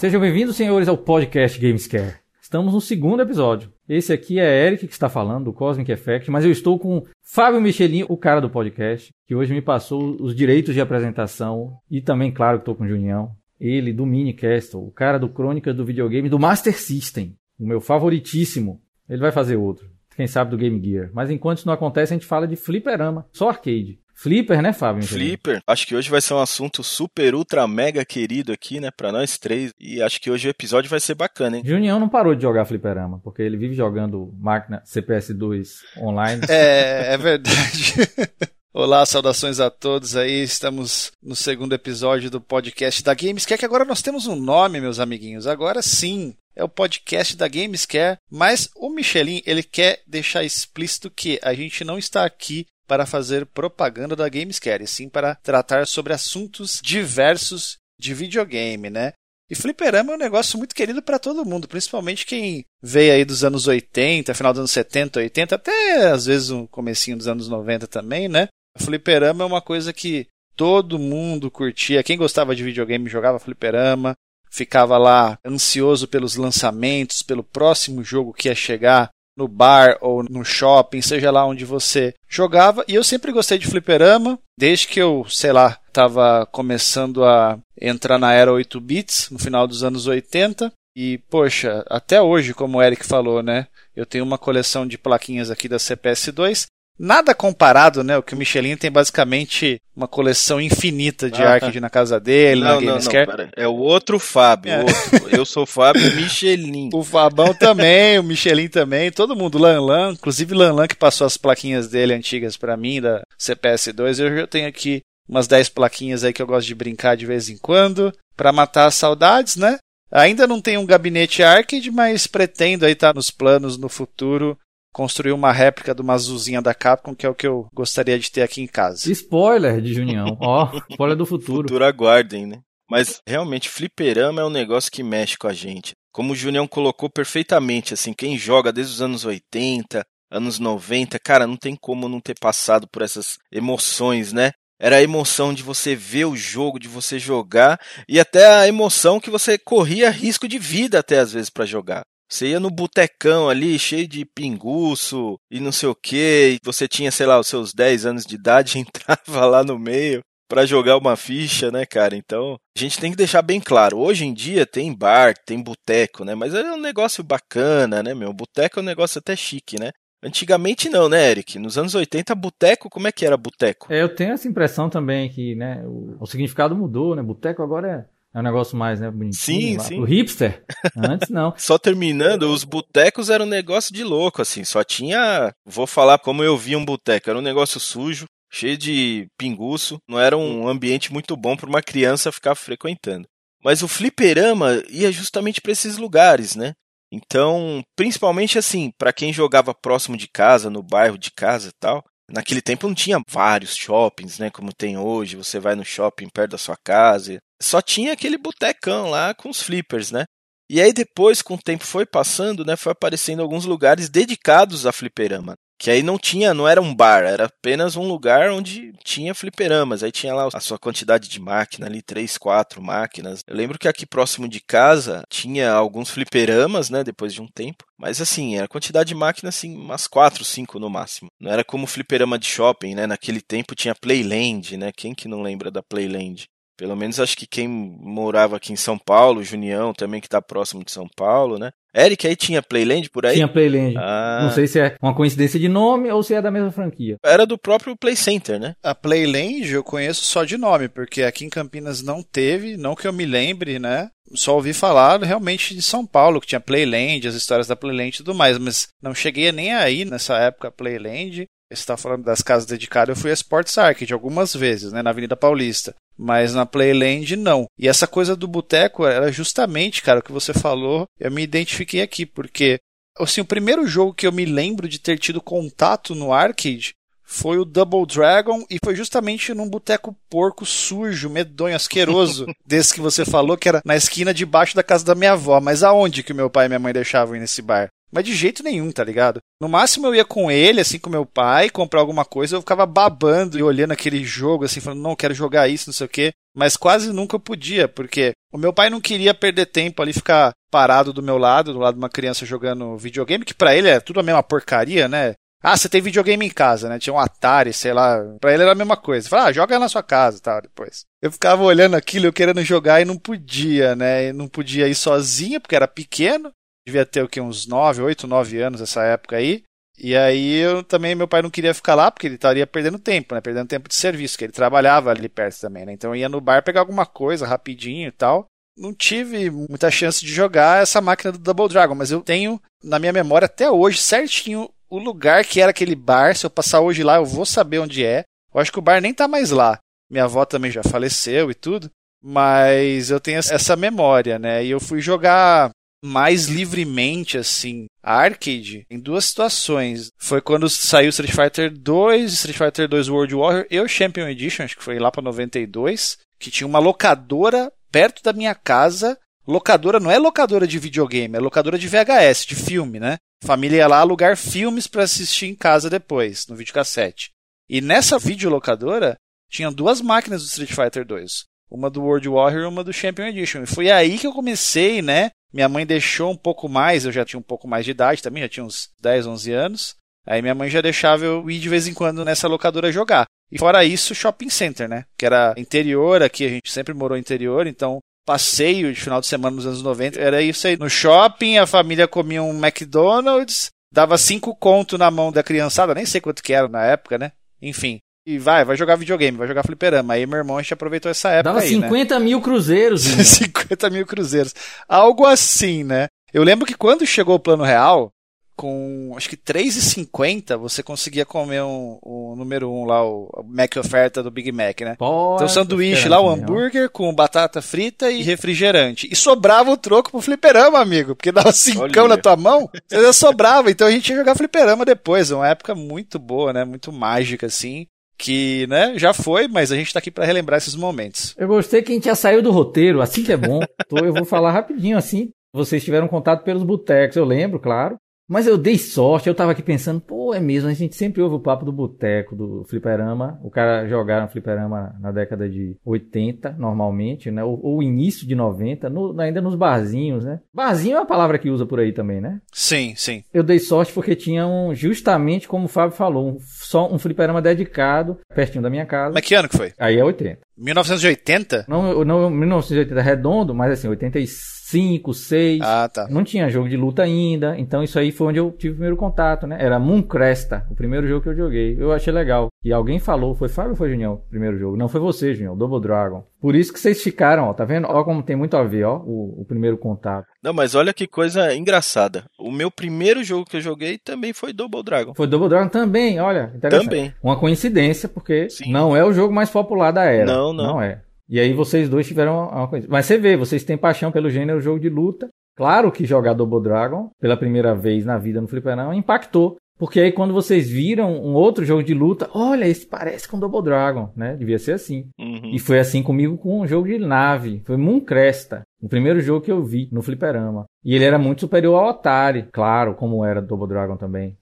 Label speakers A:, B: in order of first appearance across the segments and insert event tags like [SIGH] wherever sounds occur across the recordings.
A: Sejam bem-vindos, senhores, ao podcast Gamescare. Estamos no segundo episódio. Esse aqui é Eric que está falando, do Cosmic Effect, mas eu estou com Fábio Michelin, o cara do podcast, que hoje me passou os direitos de apresentação e também, claro, que estou com o Junião. Ele, do Minicastle, o cara do Crônicas do Videogame, do Master System, o meu favoritíssimo. Ele vai fazer outro, quem sabe do Game Gear. Mas enquanto isso não acontece, a gente fala de fliperama, só arcade. Flipper, né, Fábio?
B: Flipper. Acho que hoje vai ser um assunto super, ultra, mega querido aqui, né, pra nós três. E acho que hoje o episódio vai ser bacana, hein?
A: Junião não parou de jogar fliperama, porque ele vive jogando máquina CPS2 online.
C: É, é verdade. [LAUGHS] Olá, saudações a todos aí. Estamos no segundo episódio do podcast da Gamescare, que agora nós temos um nome, meus amiguinhos. Agora sim, é o podcast da Gamescare, mas o Michelin, ele quer deixar explícito que a gente não está aqui para fazer propaganda da Gamescare, e sim para tratar sobre assuntos diversos de videogame, né? E fliperama é um negócio muito querido para todo mundo, principalmente quem veio aí dos anos 80, final dos anos 70, 80, até às vezes o comecinho dos anos 90 também, né? Fliperama é uma coisa que todo mundo curtia. Quem gostava de videogame jogava fliperama, ficava lá ansioso pelos lançamentos, pelo próximo jogo que ia chegar no bar ou no shopping, seja lá onde você jogava. E eu sempre gostei de fliperama, desde que eu, sei lá, estava começando a entrar na era 8 bits, no final dos anos 80. E, poxa, até hoje, como o Eric falou, né? Eu tenho uma coleção de plaquinhas aqui da CPS2 Nada comparado, né? O que o Michelin tem basicamente uma coleção infinita de ah, arcade na casa dele, não, na Gamescare. Não, não,
B: é o outro Fábio, é. outro. Eu sou o Fábio [LAUGHS] Michelin.
C: O Fabão também, o Michelin também, todo mundo, Lan Lan, inclusive Lan Lan que passou as plaquinhas dele antigas para mim, da CPS2, eu já tenho aqui umas 10 plaquinhas aí que eu gosto de brincar de vez em quando, para matar as saudades, né? Ainda não tenho um gabinete arcade, mas pretendo aí estar tá nos planos no futuro construir uma réplica de uma azulzinha da Capcom, que é o que eu gostaria de ter aqui em casa.
A: Spoiler de Junião. [LAUGHS] Ó, oh, spoiler do futuro.
B: Futuro aguardem, né? Mas realmente, fliperama é um negócio que mexe com a gente. Como o Junião colocou perfeitamente, assim, quem joga desde os anos 80, anos 90, cara, não tem como não ter passado por essas emoções, né? Era a emoção de você ver o jogo, de você jogar, e até a emoção que você corria risco de vida até às vezes para jogar. Você ia no botecão ali, cheio de pinguço e não sei o que. Você tinha, sei lá, os seus 10 anos de idade, [LAUGHS] entrava lá no meio para jogar uma ficha, né, cara? Então, a gente tem que deixar bem claro. Hoje em dia tem bar, tem boteco, né? Mas é um negócio bacana, né, meu? Boteco é um negócio até chique, né? Antigamente não, né, Eric? Nos anos 80, boteco, como é que era boteco?
A: É, eu tenho essa impressão também que, né, o, o significado mudou, né? Boteco agora é é um negócio mais, né, bonitinho.
B: Sim, lá. sim.
A: O hipster. Antes não. [LAUGHS]
B: só terminando, os botecos eram um negócio de louco, assim. Só tinha. Vou falar como eu vi um boteco. Era um negócio sujo, cheio de pinguço. Não era um ambiente muito bom para uma criança ficar frequentando. Mas o fliperama ia justamente para esses lugares, né? Então, principalmente assim, para quem jogava próximo de casa, no bairro de casa e tal, Naquele tempo não tinha vários shoppings, né? Como tem hoje. Você vai no shopping perto da sua casa. Só tinha aquele botecão lá com os flippers, né? E aí depois, com o tempo foi passando, né? Foi aparecendo alguns lugares dedicados a fliperama. Que aí não tinha, não era um bar, era apenas um lugar onde tinha fliperamas. Aí tinha lá a sua quantidade de máquina ali, três, quatro máquinas. Eu lembro que aqui próximo de casa tinha alguns fliperamas, né, depois de um tempo. Mas assim, era quantidade de máquina assim, umas quatro, cinco no máximo. Não era como fliperama de shopping, né? Naquele tempo tinha Playland, né? Quem que não lembra da Playland? Pelo menos acho que quem morava aqui em São Paulo, Junião também que está próximo de São Paulo, né? Eric, aí tinha Playland por aí?
A: Tinha Playland. Ah. Não sei se é uma coincidência de nome ou se é da mesma franquia.
B: Era do próprio Play Center, né?
C: A Playland eu conheço só de nome, porque aqui em Campinas não teve, não que eu me lembre, né? Só ouvi falar realmente de São Paulo, que tinha Playland, as histórias da Playland e tudo mais, mas não cheguei nem aí nessa época Playland. Você está falando das casas dedicadas, eu fui a Sports Arcade algumas vezes, né, na Avenida Paulista. Mas na Playland não. E essa coisa do boteco era justamente, cara, o que você falou, eu me identifiquei aqui, porque assim, o primeiro jogo que eu me lembro de ter tido contato no arcade foi o Double Dragon e foi justamente num boteco porco sujo, medonho, asqueroso, [LAUGHS] desse que você falou, que era na esquina debaixo da casa da minha avó. Mas aonde que meu pai e minha mãe deixavam ir nesse bar? Mas de jeito nenhum, tá ligado? No máximo eu ia com ele, assim, com meu pai, comprar alguma coisa, eu ficava babando e olhando aquele jogo, assim, falando, não, quero jogar isso, não sei o quê. Mas quase nunca eu podia, porque o meu pai não queria perder tempo ali, ficar parado do meu lado, do lado de uma criança jogando videogame, que para ele é tudo a mesma porcaria, né? Ah, você tem videogame em casa, né? Tinha um Atari, sei lá. Pra ele era a mesma coisa. Fala, ah, joga na sua casa, tá? Depois. Eu ficava olhando aquilo, eu querendo jogar e não podia, né? E não podia ir sozinho, porque era pequeno. Devia ter o quê? Uns 9, 8, 9 anos essa época aí. E aí eu também, meu pai não queria ficar lá, porque ele estaria perdendo tempo, né? Perdendo tempo de serviço, que ele trabalhava ali perto também, né? Então eu ia no bar pegar alguma coisa rapidinho e tal. Não tive muita chance de jogar essa máquina do Double Dragon, mas eu tenho na minha memória até hoje certinho o lugar que era aquele bar. Se eu passar hoje lá, eu vou saber onde é. Eu acho que o bar nem tá mais lá. Minha avó também já faleceu e tudo. Mas eu tenho essa memória, né? E eu fui jogar mais livremente, assim, arcade em duas situações. Foi quando saiu Street Fighter 2, Street Fighter 2 World Warrior e o Champion Edition, acho que foi lá para 92, que tinha uma locadora perto da minha casa. Locadora não é locadora de videogame, é locadora de VHS, de filme, né? Família ia lá alugar filmes para assistir em casa depois, no videocassete. E nessa videolocadora tinha duas máquinas do Street Fighter 2. Uma do World Warrior e uma do Champion Edition. E foi aí que eu comecei, né? Minha mãe deixou um pouco mais, eu já tinha um pouco mais de idade também, já tinha uns 10, 11 anos. Aí minha mãe já deixava eu ir de vez em quando nessa locadora jogar. E fora isso, shopping center, né? Que era interior aqui, a gente sempre morou interior, então passeio de final de semana nos anos 90, era isso aí. No shopping, a família comia um McDonald's, dava cinco conto na mão da criançada, nem sei quanto que era na época, né? Enfim. E vai, vai jogar videogame, vai jogar fliperama. Aí meu irmão a gente aproveitou essa época.
A: Dava
C: aí,
A: 50
C: né?
A: mil cruzeiros.
C: 50 [LAUGHS] mil cruzeiros. Algo assim, né? Eu lembro que quando chegou o plano real, com acho que 3,50 você conseguia comer um, o número 1 um lá, o Mac oferta do Big Mac, né?
A: Pô,
C: então o sanduíche lá, o hambúrguer com batata frita e refrigerante. E sobrava o troco pro fliperama, amigo, porque dava cincão na tua mão, você já sobrava. Então a gente ia jogar fliperama depois, uma época muito boa, né? Muito mágica, assim que, né, já foi, mas a gente tá aqui para relembrar esses momentos.
A: Eu gostei que a gente já saiu do roteiro, assim que é bom. Então eu vou falar rapidinho assim. Vocês tiveram contato pelos botecos, eu lembro, claro. Mas eu dei sorte, eu tava aqui pensando, pô, é mesmo, a gente sempre ouve o papo do boteco, do fliperama. O cara jogar no fliperama na década de 80, normalmente, né? Ou, ou início de 90, no, ainda nos barzinhos, né? Barzinho é uma palavra que usa por aí também, né?
C: Sim, sim.
A: Eu dei sorte porque tinha um, justamente como o Fábio falou, um, só um fliperama dedicado, pertinho da minha casa.
C: Mas que ano que foi?
A: Aí é 80.
C: 1980?
A: Não, não 1980 redondo, mas assim, 86. 5, 6.
C: Ah, tá.
A: Não tinha jogo de luta ainda. Então isso aí foi onde eu tive o primeiro contato, né? Era Mooncresta, o primeiro jogo que eu joguei. Eu achei legal. E alguém falou, foi Fábio ou foi Junião, o primeiro jogo? Não, foi você, Junião, Double Dragon. Por isso que vocês ficaram, ó, tá vendo? Ó como tem muito a ver, ó, o, o primeiro contato.
B: Não, mas olha que coisa engraçada. O meu primeiro jogo que eu joguei também foi Double Dragon.
A: Foi Double Dragon também, olha.
B: Também.
A: Uma coincidência, porque Sim. não é o jogo mais popular da era.
B: Não, não.
A: Não é. E aí vocês dois tiveram uma coisa. Mas você vê, vocês têm paixão pelo gênero jogo de luta. Claro que jogar Double Dragon pela primeira vez na vida no Fliperama impactou. Porque aí quando vocês viram um outro jogo de luta, olha, esse parece com Double Dragon, né? Devia ser assim.
B: Uhum.
A: E foi assim comigo com um jogo de nave. Foi Mooncresta. O primeiro jogo que eu vi no Fliperama. E ele era muito superior ao Atari, claro, como era Double Dragon também.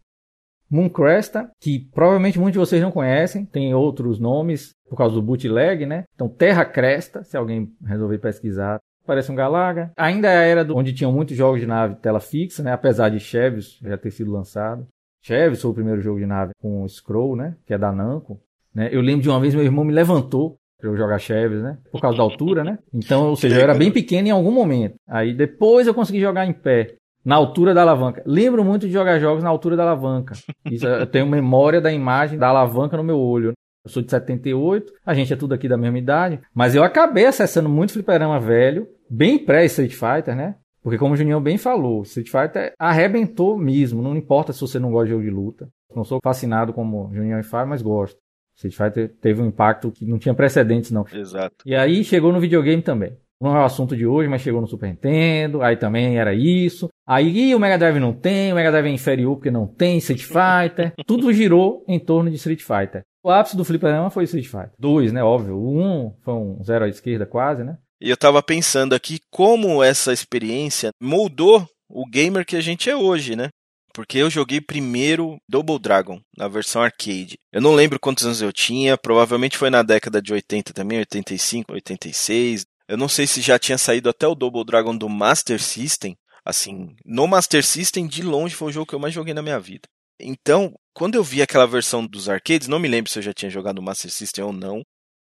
A: Mooncresta, que provavelmente muitos de vocês não conhecem, tem outros nomes por causa do bootleg, né? Então Terra Cresta, se alguém resolver pesquisar, parece um Galaga. Ainda é era do, onde tinham muitos jogos de nave tela fixa, né? Apesar de Chevios já ter sido lançado. Chevios foi o primeiro jogo de nave com Scroll, né? Que é da Namco. Né? Eu lembro de uma vez meu irmão me levantou para eu jogar Chevios, né? Por causa da altura, né? Então, ou seja, eu era bem pequeno em algum momento. Aí depois eu consegui jogar em pé na altura da alavanca. Lembro muito de jogar jogos na altura da alavanca. Isso, eu tenho memória da imagem da alavanca no meu olho. Eu sou de 78, a gente é tudo aqui da mesma idade, mas eu acabei acessando muito fliperama velho, bem pré-Street Fighter, né? Porque como o Juninho bem falou, Street Fighter arrebentou mesmo, não importa se você não gosta de jogo de luta. Não sou fascinado como Juninho e Fábio, mas gosto. Street Fighter teve um impacto que não tinha precedentes, não.
B: Exato.
A: E aí chegou no videogame também. Não é o assunto de hoje, mas chegou no Super Nintendo, aí também era isso. Aí o Mega Drive não tem, o Mega Drive é inferior porque não tem Street Fighter. [LAUGHS] Tudo girou em torno de Street Fighter. O ápice do fliperama foi Street Fighter. Dois, né? Óbvio. O um foi um zero à esquerda quase, né?
B: E eu tava pensando aqui como essa experiência moldou o gamer que a gente é hoje, né? porque eu joguei primeiro Double Dragon, na versão arcade. Eu não lembro quantos anos eu tinha, provavelmente foi na década de 80 também, 85, 86. Eu não sei se já tinha saído até o Double Dragon do Master System. Assim, no Master System, de longe, foi o jogo que eu mais joguei na minha vida. Então, quando eu vi aquela versão dos arcades, não me lembro se eu já tinha jogado no Master System ou não,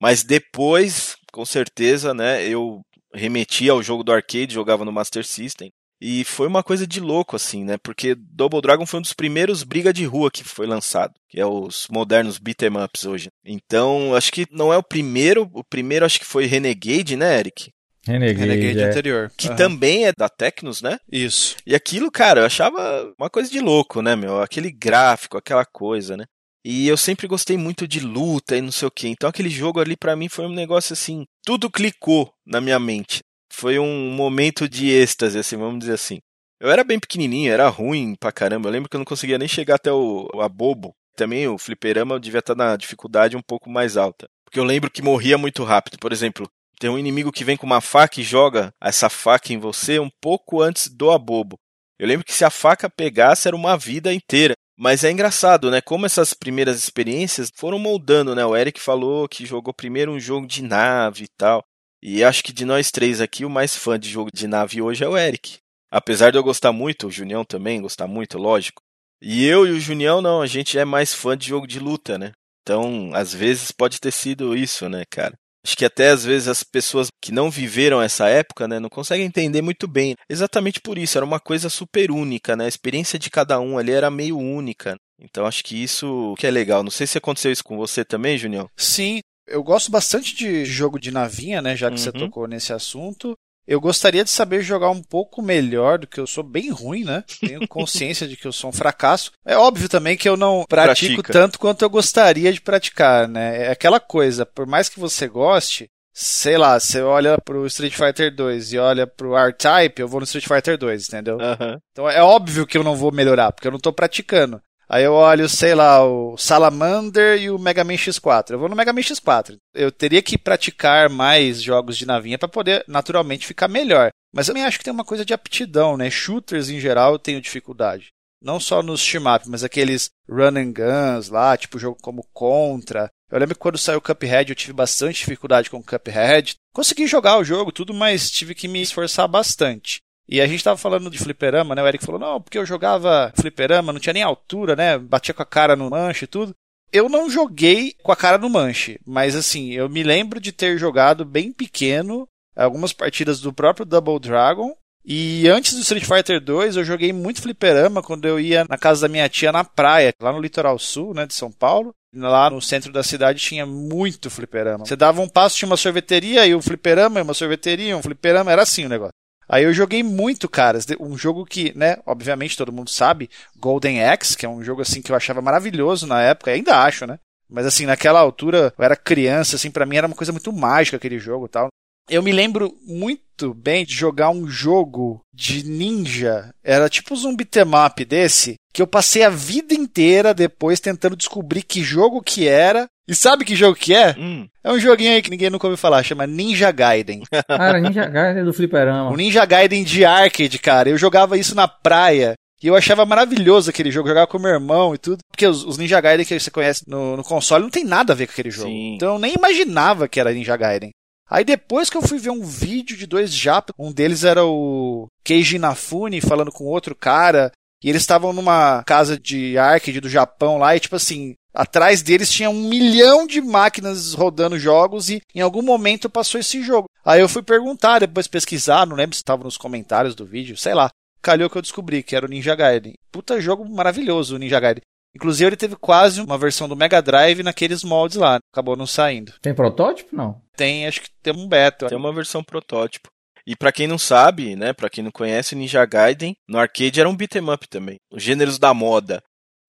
B: mas depois, com certeza, né, eu remeti ao jogo do arcade, jogava no Master System. E foi uma coisa de louco, assim, né? Porque Double Dragon foi um dos primeiros briga de rua que foi lançado, que é os modernos beat'em ups hoje. Então, acho que não é o primeiro, o primeiro acho que foi Renegade, né, Eric?
A: Renegade,
C: Renegade
A: é.
C: anterior.
B: Que
C: Aham.
B: também é da Tecnos, né?
C: Isso.
B: E aquilo, cara, eu achava uma coisa de louco, né, meu? Aquele gráfico, aquela coisa, né? E eu sempre gostei muito de luta e não sei o quê. Então aquele jogo ali pra mim foi um negócio assim, tudo clicou na minha mente. Foi um momento de êxtase, assim, vamos dizer assim. Eu era bem pequenininho, era ruim pra caramba. Eu lembro que eu não conseguia nem chegar até o abobo. Também o fliperama devia estar na dificuldade um pouco mais alta. Porque eu lembro que morria muito rápido. Por exemplo, tem um inimigo que vem com uma faca e joga essa faca em você um pouco antes do abobo. Eu lembro que se a faca pegasse era uma vida inteira. Mas é engraçado, né? Como essas primeiras experiências foram moldando, né? O Eric falou que jogou primeiro um jogo de nave e tal. E acho que de nós três aqui, o mais fã de jogo de nave hoje é o Eric. Apesar de eu gostar muito, o Junião também gostar muito, lógico. E eu e o Junião não, a gente é mais fã de jogo de luta, né? Então, às vezes pode ter sido isso, né, cara? Acho que até às vezes as pessoas que não viveram essa época, né, não conseguem entender muito bem. Exatamente por isso, era uma coisa super única, né? A experiência de cada um ali era meio única. Então acho que isso que é legal. Não sei se aconteceu isso com você também, Junião.
C: Sim, eu gosto bastante de jogo de navinha, né? Já que você
B: Uhum.
C: tocou nesse assunto. Eu gostaria de saber jogar um pouco melhor do que eu sou bem ruim, né? Tenho [LAUGHS] consciência de que eu sou um fracasso. É óbvio também que eu não pratico
B: Pratica.
C: tanto quanto eu gostaria de praticar, né? É aquela coisa, por mais que você goste, sei lá, você olha pro Street Fighter 2 e olha pro R-Type, eu vou no Street Fighter 2, entendeu?
B: Aham.
C: Então é óbvio que eu não vou melhorar, porque eu não tô praticando. Aí eu olho, sei lá, o Salamander e o Mega Man X4. Eu vou no Mega Man X4. Eu teria que praticar mais jogos de navinha para poder naturalmente ficar melhor. Mas eu também acho que tem uma coisa de aptidão, né? Shooters em geral eu tenho dificuldade. Não só nos shmup, mas aqueles run and guns lá, tipo jogo como Contra. Eu lembro que quando saiu o Cuphead eu tive bastante dificuldade com o Cuphead. Consegui jogar o jogo, tudo, mas tive que me esforçar bastante. E a gente tava falando de fliperama, né? O Eric falou, não, porque eu jogava fliperama, não tinha nem altura, né? Batia com a cara no manche e tudo. Eu não joguei com a cara no manche, mas assim, eu me lembro de ter jogado bem pequeno algumas partidas do próprio Double Dragon. E antes do Street Fighter 2, eu joguei muito fliperama quando eu ia na casa da minha tia na praia, lá no litoral sul, né, de São Paulo. Lá no centro da cidade tinha muito fliperama. Você dava um passo, tinha uma sorveteria e um fliperama, e uma sorveteria, um fliperama, era assim o negócio. Aí eu joguei muito, caras. Um jogo que, né, obviamente todo mundo sabe, Golden Axe, que é um jogo assim que eu achava maravilhoso na época, ainda acho, né? Mas assim, naquela altura, eu era criança, assim, para mim era uma coisa muito mágica aquele jogo, tal. Eu me lembro muito bem de jogar um jogo de ninja, era tipo um beat'em up desse, que eu passei a vida inteira depois tentando descobrir que jogo que era. E sabe que jogo que é?
B: Hum,
C: É um joguinho aí que ninguém nunca ouviu falar, chama Ninja Gaiden. [LAUGHS]
A: Cara, Ninja Gaiden do fliperama.
C: O Ninja Gaiden de arcade, cara. Eu jogava isso na praia. E eu achava maravilhoso aquele jogo, jogava com meu irmão e tudo. Porque os, os Ninja Gaiden que você conhece no, no console não tem nada a ver com aquele jogo.
B: Sim.
C: Então eu nem imaginava que era Ninja Gaiden. Aí depois que eu fui ver um vídeo de dois japas, um deles era o Keiji Inafune falando com outro cara, e eles estavam numa casa de arcade do Japão lá, e tipo assim, atrás deles tinha um milhão de máquinas rodando jogos, e em algum momento passou esse jogo. Aí eu fui perguntar, depois pesquisar, não lembro se estava nos comentários do vídeo, sei lá. Calhou que eu descobri que era o Ninja Gaiden. Puta jogo maravilhoso o Ninja Gaiden. Inclusive ele teve quase uma versão do Mega Drive naqueles moldes lá, acabou não saindo.
A: Tem protótipo? Não.
C: Tem, acho que tem um beta.
B: tem uma versão protótipo. E pra quem não sabe, né, para quem não conhece, Ninja Gaiden no arcade era um beat'em up também, os gêneros da moda.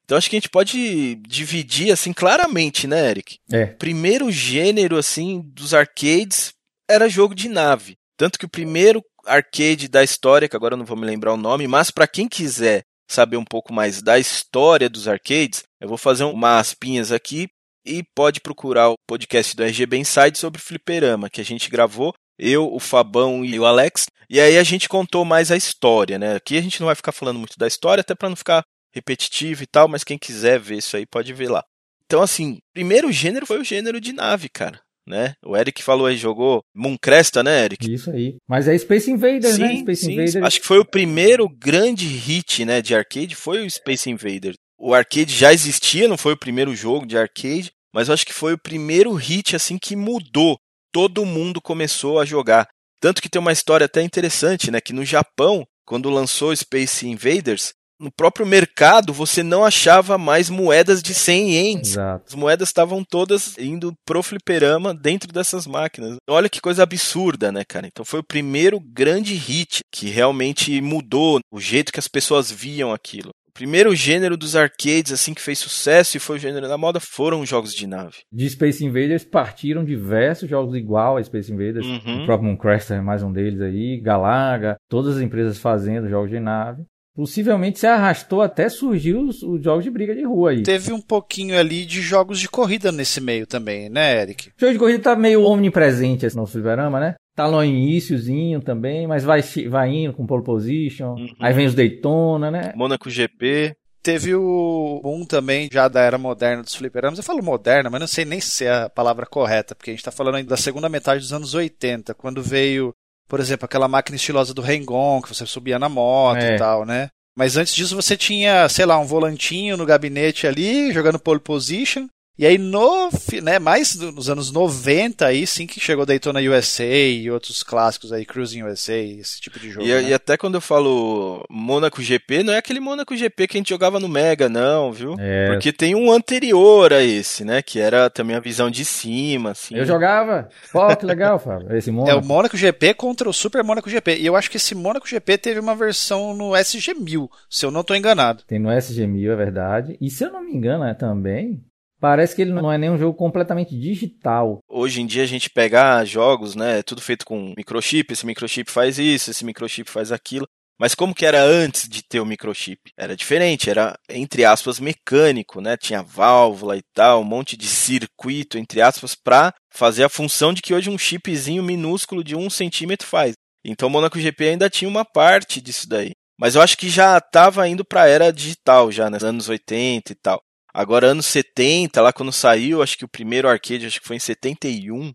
B: Então acho que a gente pode dividir assim claramente, né, Eric?
A: É.
B: Primeiro gênero assim dos arcades era jogo de nave. Tanto que o primeiro arcade da história, que agora eu não vou me lembrar o nome, mas pra quem quiser saber um pouco mais da história dos arcades, eu vou fazer umas aspinhas aqui e pode procurar o podcast do RGB Inside sobre fliperama, que a gente gravou, eu, o Fabão e o Alex, e aí a gente contou mais a história, né? Aqui a gente não vai ficar falando muito da história, até para não ficar repetitivo e tal, mas quem quiser ver isso aí pode ver lá. Então, assim, primeiro gênero foi o gênero de nave, cara. Né? O Eric falou aí, jogou Mooncresta, né, Eric?
A: Isso aí. Mas é Space Invaders, né?
B: Sim,
A: Space
B: sim.
A: Invaders.
B: Acho que foi o primeiro grande hit, né, de arcade, foi o Space Invaders. O arcade já existia, não foi o primeiro jogo de arcade, mas eu acho que foi o primeiro hit assim que mudou. Todo mundo começou a jogar. Tanto que tem uma história até interessante, né, que no Japão, quando lançou Space Invaders, no próprio mercado você não achava mais moedas de 100 ienes.
A: Exato.
B: As moedas estavam todas indo pro fliperama dentro dessas máquinas. Olha que coisa absurda, né, cara? Então foi o primeiro grande hit que realmente mudou o jeito que as pessoas viam aquilo. O primeiro gênero dos arcades assim que fez sucesso e foi o gênero da moda foram os jogos de nave.
A: De Space Invaders partiram diversos jogos igual a Space Invaders.
B: Uhum.
A: O próprio Mooncraster é mais um deles aí. Galaga. Todas as empresas fazendo jogos de nave. Possivelmente se arrastou até surgiu os, os jogos de briga de rua aí.
C: Teve um pouquinho ali de jogos de corrida nesse meio também, né, Eric?
A: O jogo de corrida tá meio omnipresente assim, no fliperama, né? Tá lá no iníciozinho também, mas vai, vai indo com pole position.
B: Uhum.
A: Aí vem os Daytona, né?
B: Monaco GP.
C: Teve o boom também já da era moderna dos fliperamas. Eu falo moderna, mas não sei nem se é a palavra correta, porque a gente tá falando ainda da segunda metade dos anos 80, quando veio, por exemplo, aquela máquina estilosa do Hang-On, que você subia na moto
A: É.
C: e tal, né? Mas antes disso você tinha, sei lá, um volantinho no gabinete ali, jogando pole position. E aí, no, né, mais nos anos 90, aí sim que chegou Daytona USA e outros clássicos aí, Cruising USA, esse tipo de jogo.
B: E,
C: né?
B: e até quando eu falo Monaco GP, não é aquele Monaco GP que a gente jogava no Mega, não, viu?
A: É.
B: Porque tem um anterior a esse, né? Que era também a visão de cima, assim.
A: Eu jogava. Pô, que legal, Fábio. Esse mundo.
C: É o Mônaco GP contra o Super Mônaco GP. E eu acho que esse Mônaco GP teve uma versão no SG-1000, se eu não estou enganado.
A: Tem no SG-1000, é verdade. E se eu não me engano, é também. Parece que ele não é nem um jogo completamente digital.
B: Hoje em dia a gente pegar jogos, né? Tudo feito com microchip, esse microchip faz isso, esse microchip faz aquilo. Mas como que era antes de ter o microchip? Era diferente, era, entre aspas, mecânico, né? Tinha válvula e tal, um monte de circuito, entre aspas, para fazer a função de que hoje um chipzinho minúsculo de um centímetro faz. Então o Monaco GP ainda tinha uma parte disso daí. Mas eu acho que já estava indo para a era digital, já, nos anos 80 e tal. Agora, anos 70, lá quando saiu, acho que o primeiro arcade, acho que foi em 71,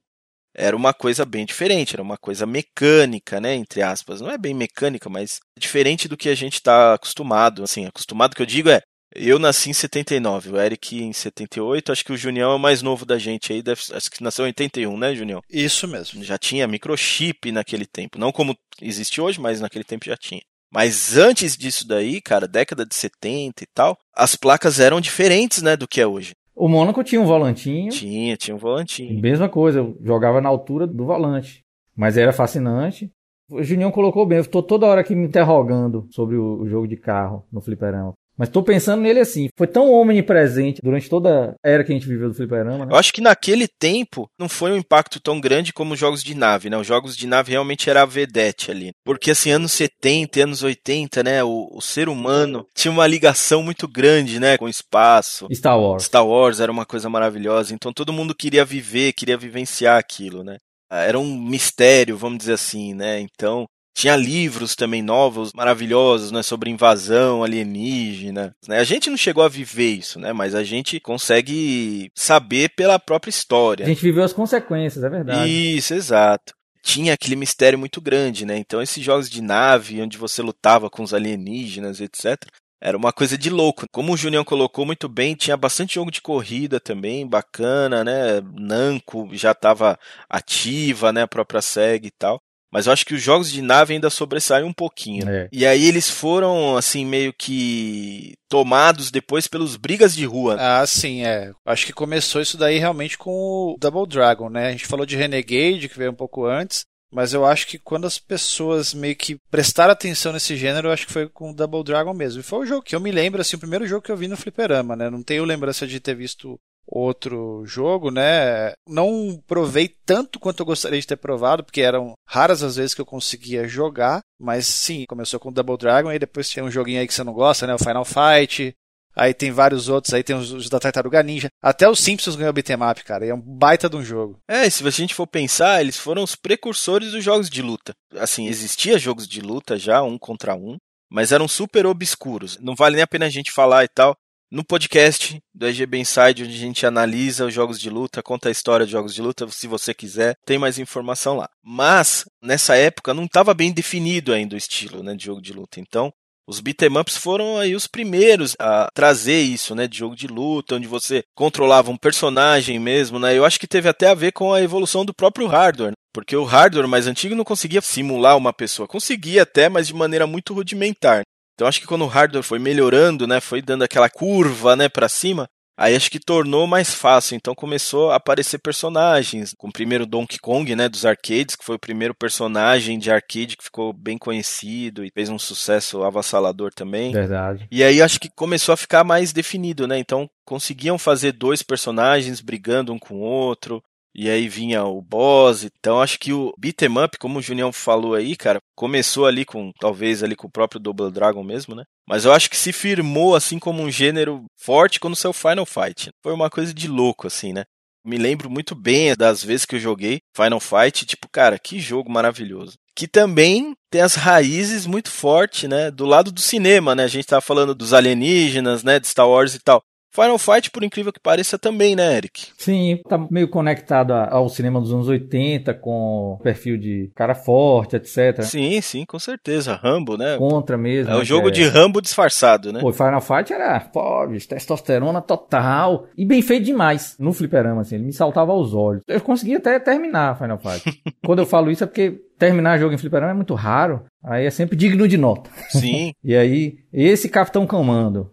B: era uma coisa bem diferente, era uma coisa mecânica, né, entre aspas. Não é bem mecânica, mas diferente do que a gente está acostumado. Assim, acostumado que eu digo é, eu nasci em 79, o Eric em 78, acho que o Junião é o mais novo da gente aí, deve, acho que nasceu em 81, né, Junião?
C: Isso mesmo.
B: Já tinha microchip naquele tempo, não como existe hoje, mas naquele tempo já tinha. Mas antes disso daí, cara, década de 70 e tal, as placas eram diferentes, né, do que é hoje.
A: O Mônaco tinha um volantinho.
B: Tinha, tinha um volantinho.
A: Mesma coisa, eu jogava na altura do volante. Mas era fascinante. O Junião colocou bem, eu estou toda hora aqui me interrogando sobre o, o jogo de carro no fliperama. Mas tô pensando nele assim, foi tão omnipresente durante toda a era que a gente viveu do fliperama, né?
B: Eu acho que naquele tempo não foi um impacto tão grande como os jogos de nave, né? Os jogos de nave realmente era a vedete ali. Porque assim, anos 70, anos 80, né? O, o ser humano tinha uma ligação muito grande, né? Com o espaço.
A: Star Wars.
B: Star Wars era uma coisa maravilhosa, então todo mundo queria viver, queria vivenciar aquilo, né? Era um mistério, vamos dizer assim, né? Então, tinha livros também novos, maravilhosos, né, sobre invasão alienígena. Né? A gente não chegou a viver isso, né, mas a gente consegue saber pela própria história.
A: A gente viveu as consequências, é verdade.
B: Isso, exato. Tinha aquele mistério muito grande, né? Então esses jogos de nave, onde você lutava com os alienígenas, etc., era uma coisa de louco. Como o Julião colocou muito bem, tinha bastante jogo de corrida também, bacana, né? Namco já estava ativa, né? A própria SEG e tal. Mas eu acho que os jogos de nave ainda sobressaem um pouquinho.
A: É.
B: E aí eles foram, assim, meio que tomados depois pelos brigas de rua.
C: Ah, sim, é. Acho que começou isso daí realmente com o Double Dragon, né? A gente falou de Renegade, que veio um pouco antes. Mas eu acho que quando as pessoas meio que prestaram atenção nesse gênero, eu acho que foi com o Double Dragon mesmo. E foi o jogo que eu me lembro, assim, o primeiro jogo que eu vi no Fliperama, né? Não tenho lembrança de ter visto outro jogo, né? Não provei tanto quanto eu gostaria de ter provado, porque eram raras as vezes que eu conseguia jogar. Mas sim, começou com Double Dragon, e depois tinha um joguinho aí que você não gosta, né? O Final Fight. Aí tem vários outros, aí tem os, da Tartaruga Ninja. Até os Simpsons ganhou beat'em cara. E é um baita de um jogo.
B: É, se a gente for pensar, eles foram os precursores dos jogos de luta. Assim, existia jogos de luta já, um contra um, mas eram super obscuros. Não vale nem a pena a gente falar e tal. No podcast do EGB Inside, onde a gente analisa os jogos de luta, conta a história de jogos de luta, se você quiser, tem mais informação lá. Mas, nessa época, não estava bem definido ainda o estilo né, de jogo de luta. Então, os beat'em ups foram aí os primeiros a trazer isso, né, de jogo de luta, onde você controlava um personagem mesmo, né? Eu acho que teve até a ver com a evolução do próprio hardware, porque o hardware mais antigo não conseguia simular uma pessoa, conseguia até, mas de maneira muito rudimentar. Então acho que quando o hardware foi melhorando, né, foi dando aquela curva, né, para cima, aí acho que tornou mais fácil. Então começou a aparecer personagens, com o primeiro Donkey Kong, né, dos arcades, que foi o primeiro personagem de arcade que ficou bem conhecido e fez um sucesso avassalador também.
A: Verdade.
B: E aí acho que começou a ficar mais definido, né? Então conseguiam fazer dois personagens brigando um com o outro. E aí vinha o boss. Então acho que o beat'em up, como o Junião falou aí, cara, começou ali com talvez ali com o próprio Double Dragon mesmo, né? Mas eu acho que se firmou assim como um gênero forte quando saiu Final Fight. Foi uma coisa de louco assim, né? Me lembro muito bem das vezes que eu joguei Final Fight, tipo, cara, que jogo maravilhoso. Que também tem as raízes muito fortes, né, do lado do cinema, né? A gente tava falando dos alienígenas, né, de Star Wars e tal. Final Fight, por incrível que pareça, também, né, Eric?
A: Sim, tá meio conectado ao cinema dos anos 80, com perfil de cara forte, etc.
B: Sim, sim, com certeza. Rambo, né?
A: Contra mesmo.
B: É o
A: né,
B: jogo
A: que
B: de Rambo disfarçado, né?
A: Pô, Final Fight era, bicho, testosterona total. E bem feito demais no fliperama, assim. Ele me saltava aos olhos. Eu conseguia até terminar Final Fight. [LAUGHS] Quando eu falo isso é porque terminar jogo em fliperama é muito raro. Aí é sempre digno de nota.
B: Sim. [LAUGHS]
A: E aí, esse Capitão Comando,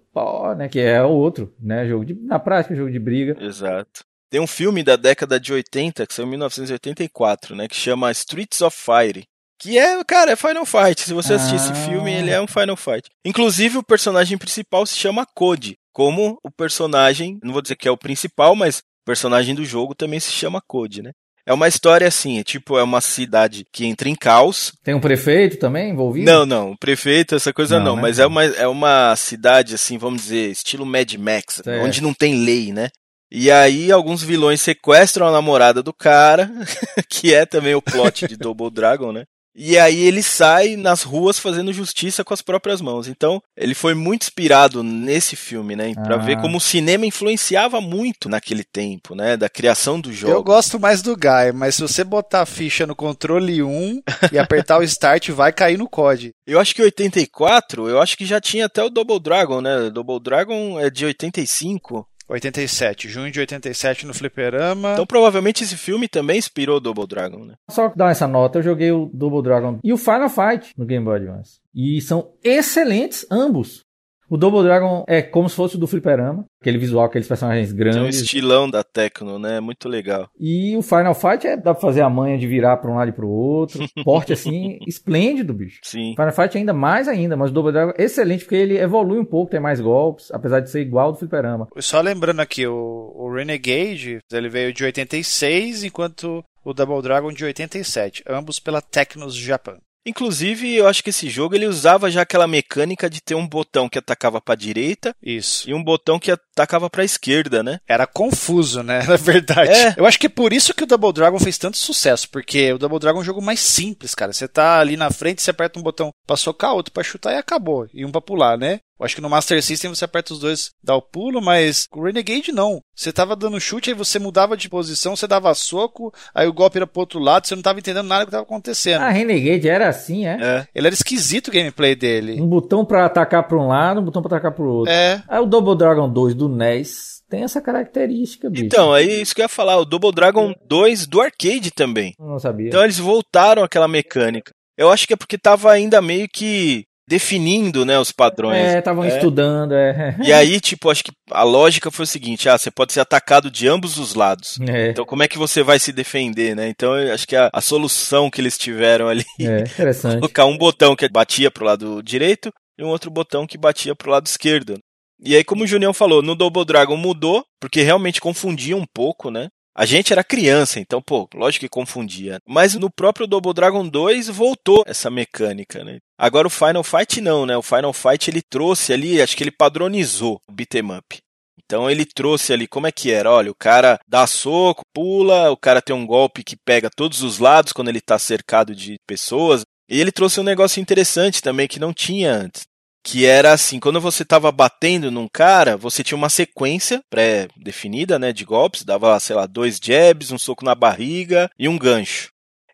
A: né, que é o outro, né, jogo de, na prática, jogo de briga.
B: Exato. Tem um filme da década de 80, que saiu em 1984, né, que chama Streets of Fire. Que é, cara, é Final Fight. Se você assistir esse
A: Ah.
B: filme, ele é um Final Fight. Inclusive, o personagem principal se chama Code. Como o personagem, não vou dizer que é o principal, mas o personagem do jogo também se chama Code, né? É uma história assim, é tipo, é uma cidade que entra em caos,
A: Tem um prefeito também envolvido?
B: não, não, o prefeito, essa coisa
A: Não,
B: não,
A: né?
B: mas é uma, é uma cidade, assim, vamos dizer, estilo Mad Max,
A: Certo.
B: onde não tem lei, né? E aí alguns vilões sequestram a namorada do cara, [LAUGHS] que é também o plot de Double Dragon, né? E aí ele sai nas ruas fazendo justiça com as próprias mãos. Então, ele foi muito inspirado nesse filme, né? Pra
A: Ah.
B: ver como o cinema influenciava muito naquele tempo, né? Da criação do jogo.
C: Eu gosto mais do Guy, mas se você botar a ficha no controle 1 e apertar o start, vai cair no COD.
B: Eu acho que 84, eu acho que já tinha até o Double Dragon, né? Double Dragon é de 85.
C: 87, junho de 87 no Fliperama.
B: Então provavelmente esse filme também inspirou o Double Dragon, né?
A: Só dar essa nota, eu joguei o Double Dragon e o Final Fight no Game Boy Advance. E são excelentes ambos. O Double Dragon é como se fosse o do Fliperama, aquele visual, aqueles personagens
B: Tem um
A: grandes.
B: estilão da Tecno, né? Muito legal.
A: E o Final Fight é, dá pra fazer a manha de virar pra um lado e pro outro. [LAUGHS] Porte assim, esplêndido, bicho.
B: Sim.
A: Final Fight ainda mais ainda, mas o Double Dragon é excelente porque ele evolui um pouco, tem mais golpes, apesar de ser igual ao do Fliperama.
C: Só lembrando aqui, o, o Renegade, ele veio de 86, enquanto o Double Dragon de 87, ambos pela Tecnos Japan.
B: Inclusive, eu acho que esse jogo ele usava já aquela mecânica de ter um botão que atacava pra direita
C: Isso.
B: e um botão que atacava pra esquerda, né?
C: Era confuso, né? [LAUGHS] Na verdade.
B: É.
C: Eu acho que é por isso que o Double Dragon fez tanto sucesso, porque o Double Dragon é um jogo mais simples, cara. Você tá ali na frente, você aperta um botão pra socar, outro pra chutar e acabou. E um pra pular, né? Eu acho que no Master System você aperta os dois, dá o pulo, mas o Renegade não. Você tava dando chute, aí você mudava de posição, você dava soco, aí o golpe era pro outro lado, você não tava entendendo nada do que tava acontecendo.
A: A Renegade era assim, é?
B: É.
C: Ele era esquisito o gameplay dele.
A: Um botão pra atacar pra um lado, um botão pra atacar pro outro.
C: É.
A: Aí o Double Dragon 2 do NES tem essa característica, bicho.
B: Então, aí isso que eu ia falar, o Double Dragon 2 do arcade também.
A: Eu não sabia.
B: Então eles voltaram àquela mecânica. Eu acho que é porque tava ainda meio que definindo, né, os padrões.
A: é, estavam
B: É.
A: estudando, é.
B: E aí, tipo, acho que a lógica foi o seguinte: ah, você pode ser atacado de ambos os lados.
A: É,
B: Então, como é que você vai se defender, né? Então, eu acho que a, a solução que eles tiveram ali
A: é, interessante. [LAUGHS]
B: colocar um botão que batia pro lado direito e um outro botão que batia pro lado esquerdo. E aí, como o Junião falou, no Double Dragon mudou, porque realmente confundia um pouco, né? A gente era criança, então, pô, lógico que confundia. Mas no próprio Double Dragon 2 voltou essa mecânica, né? Agora o Final Fight não, né? O Final Fight ele trouxe ali, acho que ele padronizou o beat'em up. Então ele trouxe ali como é que era, olha, o cara dá soco, pula, o cara tem um golpe que pega todos os lados quando ele tá cercado de pessoas. E ele trouxe um negócio interessante também que não tinha antes. que era assim, quando você tava batendo num cara, você tinha uma sequência pré-definida, né, de golpes, dava, sei lá, dois jabs, um soco na barriga e um gancho.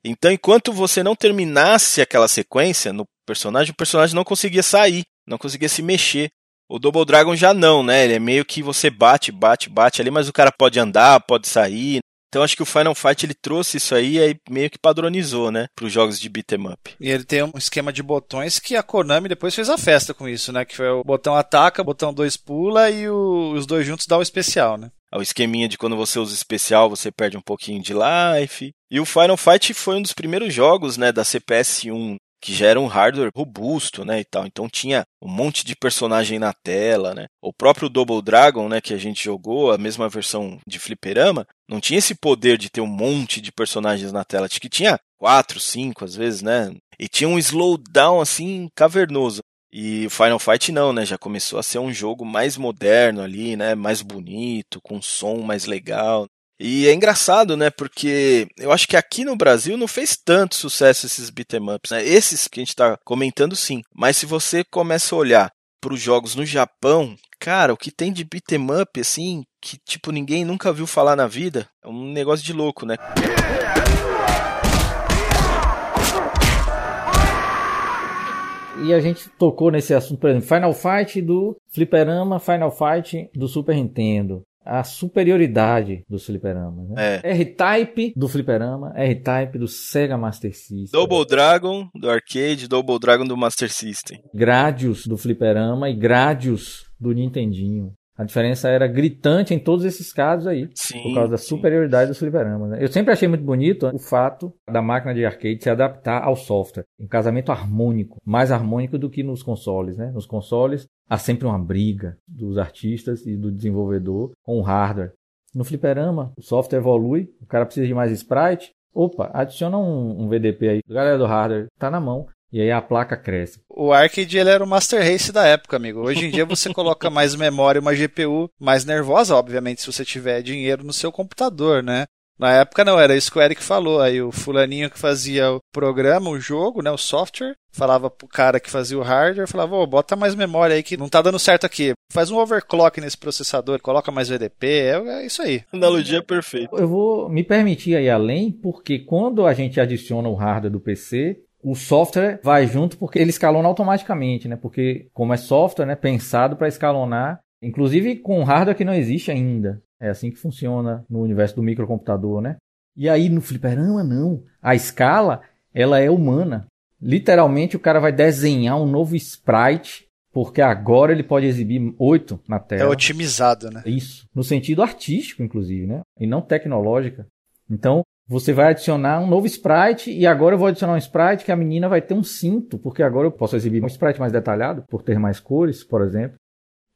B: Então, enquanto você não terminasse aquela sequência no personagem, o personagem não conseguia sair, não conseguia se mexer. O Double Dragon já não, né? Ele é meio que você bate, bate, bate ali, mas o cara pode andar, pode sair. Então acho que o Final Fight ele trouxe isso aí e meio que padronizou, né, para os jogos de beat'em up.
C: E ele tem um esquema de botões que a Konami depois fez a festa com isso, né, que foi o botão ataca, o botão 2 pula e o, os dois juntos dá o especial, né?
B: O esqueminha de quando você usa especial, você perde um pouquinho de life. E o Final Fight foi um dos primeiros jogos, né, da CPS 1 que já era um hardware robusto, né, e tal. Então tinha um monte de personagem na tela, né. O próprio Double Dragon, né, que a gente jogou, a mesma versão de fliperama, não tinha esse poder de ter um monte de personagens na tela. Acho que tinha quatro, cinco às vezes, né. E tinha um slowdown assim cavernoso. E o Final Fight não, né? Já começou a ser um jogo mais moderno ali, né? Mais bonito, com som mais legal. E é engraçado, né? Porque eu acho que aqui no Brasil não fez tanto sucesso esses beat'em ups, né? Esses que a gente tá comentando sim. Mas se você começa a olhar para os jogos no Japão, cara, o que tem de beat'em up, assim, que tipo ninguém nunca viu falar na vida, é um negócio de louco, né?
A: E a gente tocou nesse assunto, por exemplo, Final Fight do Fliperama, Final Fight do Super Nintendo a superioridade do fliperama. Né? É. R-Type do fliperama, R-Type do Sega Master System.
B: Double Dragon do arcade, Double Dragon do Master System.
A: Gradius do fliperama e Gradius do Nintendinho. A diferença era gritante em todos esses casos aí, sim, por causa da superioridade dos fliperamas. Né? Eu sempre achei muito bonito o fato da máquina de arcade se adaptar ao software. Um casamento harmônico, mais harmônico do que nos consoles. Né? Nos consoles há sempre uma briga dos artistas e do desenvolvedor com o hardware. No fliperama, o software evolui, o cara precisa de mais sprite. Opa, adiciona um, um VDP aí. Galera do hardware, tá na mão. E aí a placa cresce.
C: O arcade ele era o master race da época, amigo. Hoje em dia você [LAUGHS] coloca mais memória, uma GPU mais nervosa, obviamente, se você tiver dinheiro no seu computador, né? Na época não, era isso que o Eric falou. Aí o fulaninho que fazia o programa, o jogo, né, o software, falava pro cara que fazia o hardware, falava, ô, bota mais memória aí que não tá dando certo aqui. Faz um overclock nesse processador, coloca mais VDP, é, é isso aí.
B: Analogia perfeita.
A: Eu vou me permitir ir além, porque quando a gente adiciona o hardware do PC, o software vai junto porque ele escalona automaticamente, né? Porque como é software, né, pensado para escalonar, inclusive com hardware que não existe ainda. É assim que funciona no universo do microcomputador, né? E aí no fliperama não. A escala, ela é humana. Literalmente o cara vai desenhar um novo sprite porque agora ele pode exibir oito na tela. É
C: otimizado, né?
A: Isso. No sentido artístico, inclusive, né? E não tecnológica. Então, você vai adicionar um novo sprite e agora eu vou adicionar um sprite que a menina vai ter um cinto, porque agora eu posso exibir um sprite mais detalhado, por ter mais cores, por exemplo.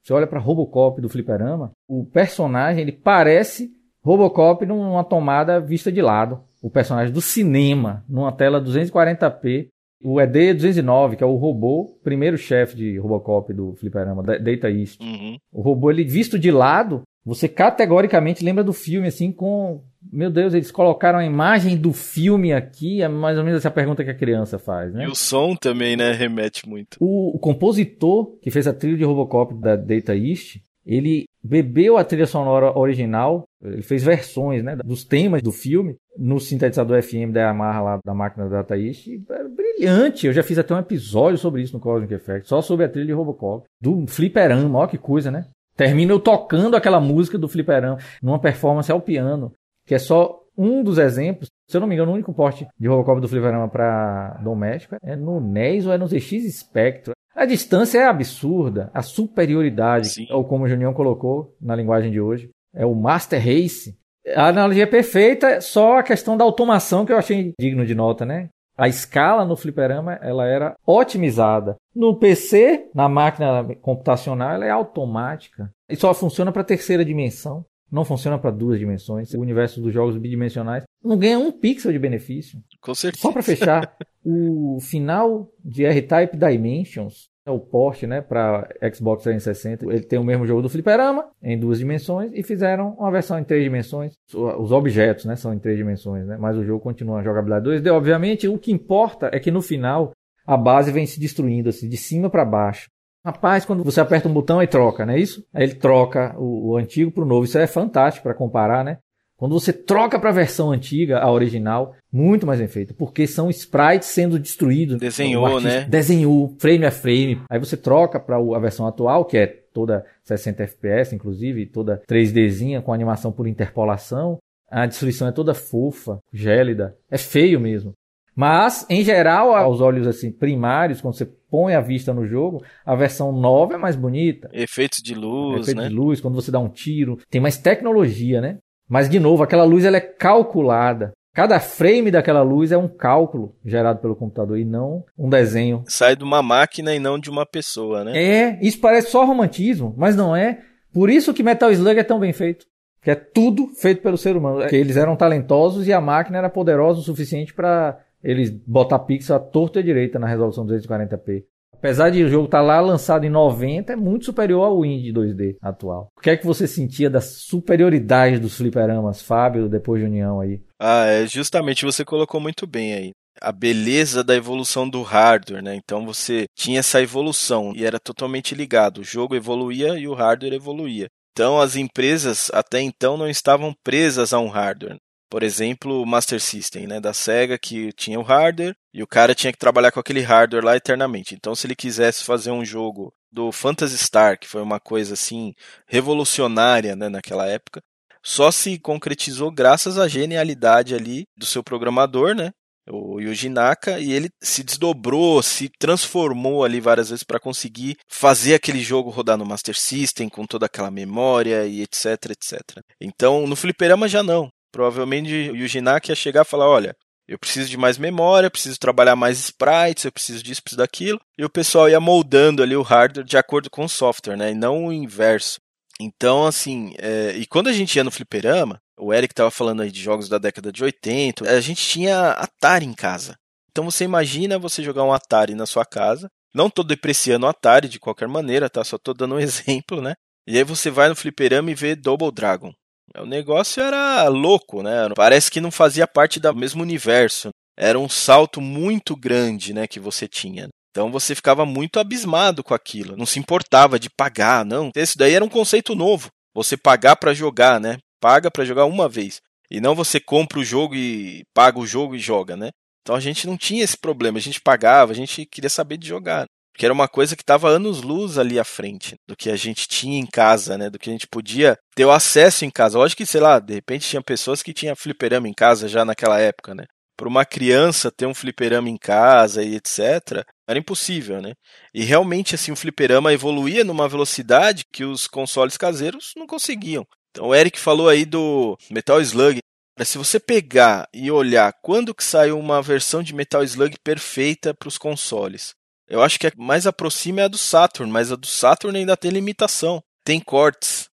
A: Você olha para Robocop do Fliperama, o personagem ele parece Robocop numa tomada vista de lado. O personagem do cinema, numa tela 240p. O ED 209, que é o robô, primeiro chefe de Robocop do Fliperama, Data East. Uhum. O robô, ele visto de lado, você categoricamente lembra do filme, assim, com meu Deus, eles colocaram a imagem do filme aqui, é mais ou menos essa pergunta que a criança faz, né?
B: E o som também, né, remete muito.
A: O, o compositor que fez a trilha de Robocop da Data East, ele bebeu a trilha sonora original, ele fez versões, né, dos temas do filme no sintetizador FM da Yamaha lá da máquina da Data East, era brilhante. Eu já fiz até um episódio sobre isso no Cosmic Effect, só sobre a trilha de Robocop, do fliperama, olha que coisa, né? Termina eu tocando aquela música do fliperama numa performance ao piano que é só um dos exemplos. Se eu não me engano, o único porte de Robocop do Fliperama para doméstico é no NES ou é no ZX Spectrum. A distância é absurda, a superioridade, Sim. ou como o Junião colocou na linguagem de hoje, é o Master Race. A analogia é perfeita, só a questão da automação que eu achei digno de nota, né? A escala no fliperama ela era otimizada. No PC, na máquina computacional, ela é automática. E só funciona para terceira dimensão não funciona para duas dimensões. O universo dos jogos bidimensionais não ganha um pixel de benefício.
B: Com certeza.
A: Só para fechar, [LAUGHS] o final de R-Type Dimensions é o porte, né, para Xbox 360. Ele tem o mesmo jogo do Fliperama em duas dimensões e fizeram uma versão em três dimensões. Os objetos, né, são em três dimensões, né, mas o jogo continua a jogabilidade 2D. Obviamente, o que importa é que no final a base vem se destruindo assim de cima para baixo. Rapaz, quando você aperta um botão e troca, não é isso? Aí ele troca o, o antigo pro novo. Isso é fantástico para comparar, né? Quando você troca para a versão antiga, a original, muito mais bem feita, porque são sprites sendo destruídos.
B: Desenhou, né?
A: Desenhou, frame a frame. Aí você troca para a versão atual, que é toda 60 FPS, inclusive, toda 3Dzinha com animação por interpolação. A destruição é toda fofa, gélida. É feio mesmo. Mas, em geral, aos olhos assim primários, quando você põe a vista no jogo, a versão nova é mais bonita.
B: Efeitos de luz,
A: Efeito
B: né?
A: de luz, quando você dá um tiro, tem mais tecnologia, né? Mas, de novo, aquela luz ela é calculada. Cada frame daquela luz é um cálculo gerado pelo computador e não um desenho.
B: Sai de uma máquina e não de uma pessoa, né?
A: É, isso parece só romantismo, mas não é. Por isso que Metal Slug é tão bem feito. Que é tudo feito pelo ser humano. Que eles eram talentosos e a máquina era poderosa o suficiente para eles botar pixel à torta e à direita na resolução 240p. Apesar de o jogo estar tá lá lançado em 90, é muito superior ao Indie 2D atual. O que é que você sentia da superioridade dos fliperamas, Fábio, depois de União aí?
B: Ah, é justamente você colocou muito bem aí. A beleza da evolução do hardware, né? Então você tinha essa evolução e era totalmente ligado. O jogo evoluía e o hardware evoluía. Então as empresas até então não estavam presas a um hardware. Por exemplo, o Master System, né, da Sega, que tinha o hardware e o cara tinha que trabalhar com aquele hardware lá eternamente. Então, se ele quisesse fazer um jogo do Phantasy Star, que foi uma coisa assim revolucionária, né, naquela época, só se concretizou graças à genialidade ali do seu programador, né, o Yuji Naka, e ele se desdobrou, se transformou ali várias vezes para conseguir fazer aquele jogo rodar no Master System com toda aquela memória e etc, etc. Então, no fliperama já não. Provavelmente o Yuji Naka ia chegar e falar, olha, eu preciso de mais memória, preciso trabalhar mais sprites, eu preciso disso, preciso daquilo. E o pessoal ia moldando ali o hardware de acordo com o software, né? E não o inverso. Então, assim, é... e quando a gente ia no fliperama, o Eric estava falando aí de jogos da década de 80, a gente tinha Atari em casa. Então você imagina você jogar um Atari na sua casa. Não tô depreciando o Atari de qualquer maneira, tá? Só tô dando um [LAUGHS] exemplo, né? E aí você vai no fliperama e vê Double Dragon. O negócio era louco, né? Parece que não fazia parte do mesmo universo. Era um salto muito grande, né, que você tinha. Então você ficava muito abismado com aquilo. Não se importava de pagar, não. Esse daí era um conceito novo. Você pagar para jogar, né? Paga para jogar uma vez. E não você compra o jogo e paga o jogo e joga, né? Então a gente não tinha esse problema. A gente pagava, a gente queria saber de jogar que era uma coisa que estava anos-luz ali à frente do que a gente tinha em casa, né? Do que a gente podia ter o acesso em casa. Lógico que, sei lá, de repente tinha pessoas que tinham fliperama em casa já naquela época, né? Para uma criança ter um fliperama em casa e etc., era impossível, né? E realmente, assim, o fliperama evoluía numa velocidade que os consoles caseiros não conseguiam. Então, o Eric falou aí do Metal Slug. Se você pegar e olhar quando que saiu uma versão de Metal Slug perfeita para os consoles, eu acho que a mais aproxima é a do Saturn, mas a do Saturn ainda tem limitação. Tem cortes.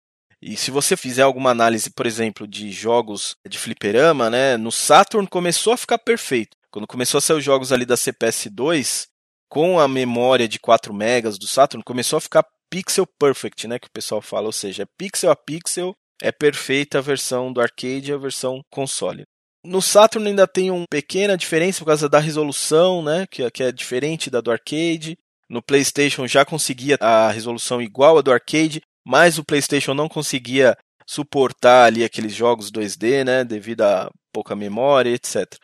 B: E se você fizer alguma análise, por exemplo, de jogos de fliperama, né, no Saturn começou a ficar perfeito. Quando começou a sair os jogos ali da CPS2, com a memória de 4 megas do Saturn, começou a ficar pixel perfect, né, que o pessoal fala, ou seja, é pixel a pixel, é perfeita a versão do arcade e a versão console. No Saturn ainda tem uma pequena diferença por causa da resolução, né? Que, que é diferente da do arcade. No PlayStation já conseguia a resolução igual à do arcade, mas o PlayStation não conseguia suportar ali aqueles jogos 2D, né? Devido a pouca memória, etc.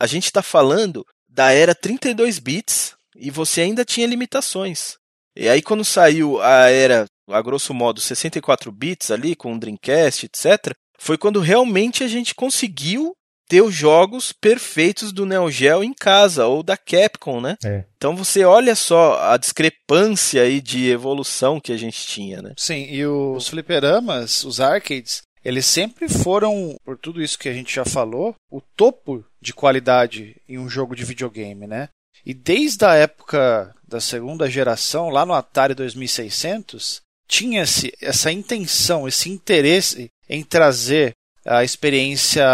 B: A gente está falando da era 32 bits e você ainda tinha limitações. E aí quando saiu a era, a grosso modo, 64 bits ali com o Dreamcast, etc, foi quando realmente a gente conseguiu ter os jogos perfeitos do Neo Geo em casa ou da Capcom, né?
A: É.
B: Então você olha só a discrepância aí de evolução que a gente tinha, né?
C: Sim, e os fliperamas, os arcades, eles sempre foram, por tudo isso que a gente já falou, o topo de qualidade em um jogo de videogame, né? E desde a época da segunda geração, lá no Atari 2600, tinha-se essa intenção, esse interesse em trazer a experiência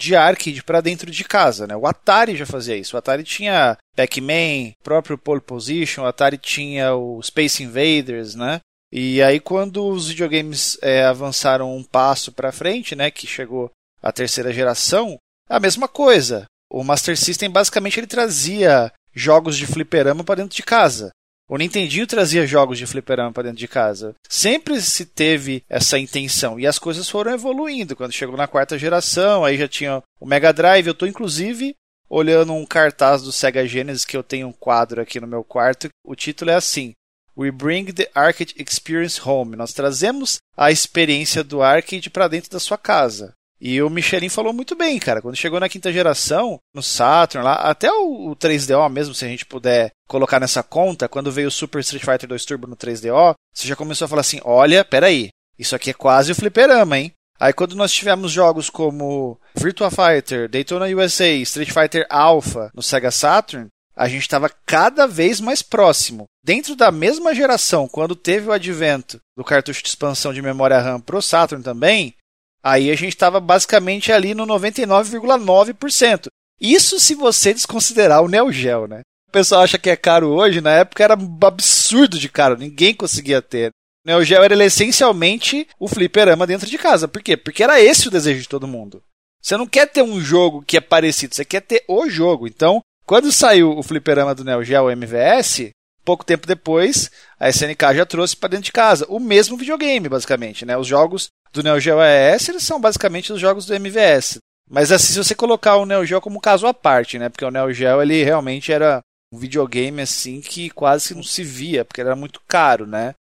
C: de arcade para dentro de casa, né? O Atari já fazia isso. O Atari tinha Pac-Man, próprio Pole Position, o Atari tinha o Space Invaders, né? E aí quando os videogames é, avançaram um passo para frente, né, que chegou a terceira geração, a mesma coisa. O Master System basicamente ele trazia jogos de fliperama para dentro de casa. O Nintendinho trazia jogos de fliperama para dentro de casa. Sempre se teve essa intenção e as coisas foram evoluindo. Quando chegou na quarta geração, aí já tinha o Mega Drive. Eu estou inclusive olhando um cartaz do Sega Genesis que eu tenho um quadro aqui no meu quarto. O título é assim: We bring the arcade experience home. Nós trazemos a experiência do arcade para dentro da sua casa. E o Michelin falou muito bem, cara. Quando chegou na quinta geração, no Saturn lá, até o 3DO mesmo, se a gente puder colocar nessa conta, quando veio o Super Street Fighter 2 Turbo no 3DO, você já começou a falar assim: olha, peraí, isso aqui é quase o fliperama, hein? Aí quando nós tivemos jogos como Virtua Fighter, Daytona USA, Street Fighter Alpha no Sega Saturn, a gente estava cada vez mais próximo. Dentro da mesma geração, quando teve o advento do cartucho de expansão de memória RAM pro Saturn também, Aí a gente estava basicamente ali no 99,9%. Isso se você desconsiderar o Neo Geo, né? O pessoal acha que é caro hoje, na época era um absurdo de caro, ninguém conseguia ter. O Neo Geo era essencialmente o fliperama dentro de casa. Por quê? Porque era esse o desejo de todo mundo. Você não quer ter um jogo que é parecido, você quer ter o jogo. Então, quando saiu o fliperama do Neo Geo MVS, pouco tempo depois, a SNK já trouxe para dentro de casa o mesmo videogame, basicamente, né? Os jogos do Neo Geo ES, eles são basicamente os jogos do MVS. Mas assim, se você colocar o Neo Geo como caso à parte, né? Porque o Neo Geo, ele realmente era um videogame assim que quase não se via, porque era muito caro, né?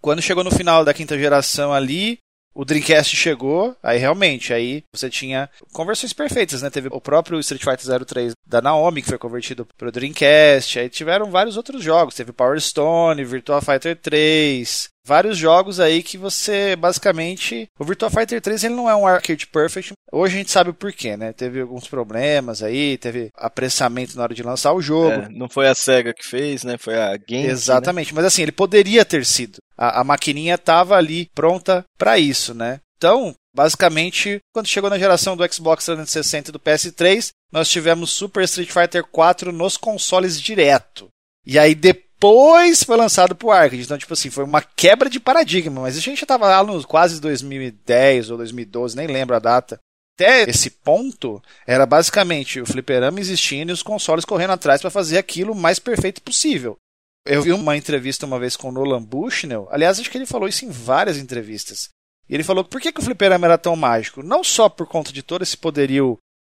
C: Quando chegou no final da quinta geração ali, o Dreamcast chegou, aí realmente, aí você tinha conversões perfeitas, né? Teve o próprio Street Fighter 03 da Naomi, que foi convertido para o Dreamcast, aí tiveram vários outros jogos, teve Power Stone, Virtua Fighter 3, vários jogos aí que você basicamente. O Virtua Fighter 3 ele não é um arcade perfect. Hoje a gente sabe o porquê, né? Teve alguns problemas aí, teve apressamento na hora de lançar o jogo. É,
B: não foi a SEGA que fez, né? Foi a Game.
C: Exatamente, né? mas assim, ele poderia ter sido. A, a maquininha estava ali pronta para isso, né? Então, basicamente, quando chegou na geração do Xbox 360 e do PS3, nós tivemos Super Street Fighter 4 nos consoles direto. E aí depois depois foi lançado pro arcade. Então, tipo assim, foi uma quebra de paradigma. Mas a gente já tava lá nos quase 2010 ou 2012, nem lembro a data. Até esse ponto, era basicamente o fliperama existindo e os consoles correndo atrás para fazer aquilo o mais perfeito possível. Eu vi uma entrevista uma vez com o Nolan Bushnell. Aliás, acho que ele falou isso em várias entrevistas. E ele falou por que, que o fliperama era tão mágico? Não só por conta de todo esse poderio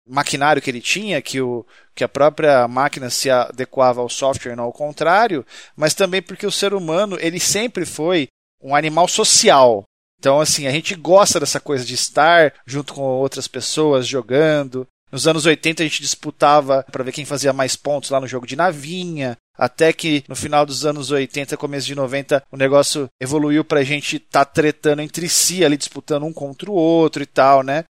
C: maquinário que ele tinha, que, o, que a própria máquina se adequava ao software não ao contrário, mas também porque o ser humano ele sempre foi um animal social. Então, assim, a gente gosta dessa coisa de estar junto com outras pessoas jogando. Nos anos 80 a gente disputava para ver quem fazia mais pontos lá no jogo de navinha. Até que no final dos anos 80, começo de 90, o negócio evoluiu para a gente estar tá tretando entre si ali, disputando um contra o outro e tal, né?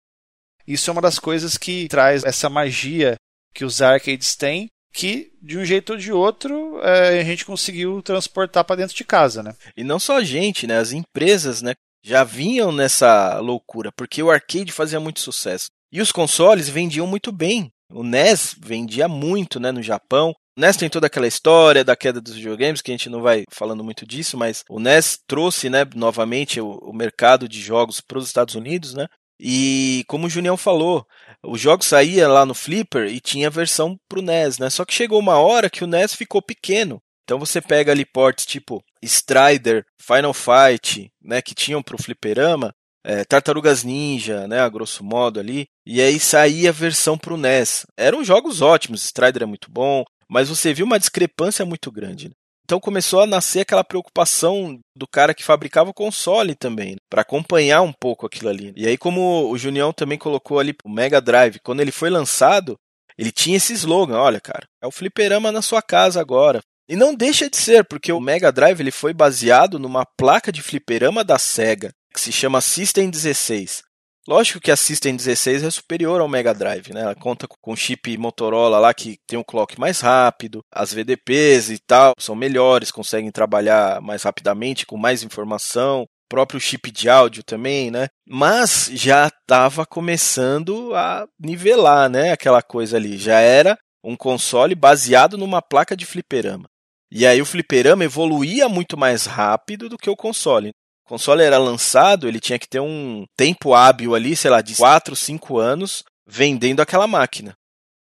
C: Isso é uma das coisas que traz essa magia que os arcades têm, que de um jeito ou de outro é, a gente conseguiu transportar para dentro de casa, né?
B: E não só a gente, né? As empresas, né? Já vinham nessa loucura, porque o arcade fazia muito sucesso. E os consoles vendiam muito bem. O NES vendia muito, né, no Japão. O NES tem toda aquela história da queda dos videogames, que a gente não vai falando muito disso, mas o NES trouxe, né, novamente o, o mercado de jogos para os Estados Unidos, né? E como o Junião falou, o jogo saía lá no Flipper e tinha versão pro NES, né? Só que chegou uma hora que o NES ficou pequeno. Então você pega ali ports tipo Strider, Final Fight, né, que tinham pro fliperama, é, Tartarugas Ninja, né, a grosso modo ali, e aí saía a versão pro NES. Eram jogos ótimos, Strider é muito bom, mas você viu uma discrepância muito grande. Né? Então começou a nascer aquela preocupação do cara que fabricava o console também, né? para acompanhar um pouco aquilo ali. E aí, como o Junião também colocou ali o Mega Drive, quando ele foi lançado, ele tinha esse slogan: olha, cara, é o fliperama na sua casa agora. E não deixa de ser, porque o Mega Drive ele foi baseado numa placa de fliperama da Sega, que se chama System 16. Lógico que a System 16 é superior ao Mega Drive, né? Ela conta com chip Motorola lá que tem um clock mais rápido, as VDPs e tal são melhores, conseguem trabalhar mais rapidamente, com mais informação, próprio chip de áudio também, né? Mas já estava começando a nivelar, né? Aquela coisa ali. Já era um console baseado numa placa de fliperama. E aí o fliperama evoluía muito mais rápido do que o console. O console era lançado, ele tinha que ter um tempo hábil ali, sei lá, de 4, 5 anos vendendo aquela máquina.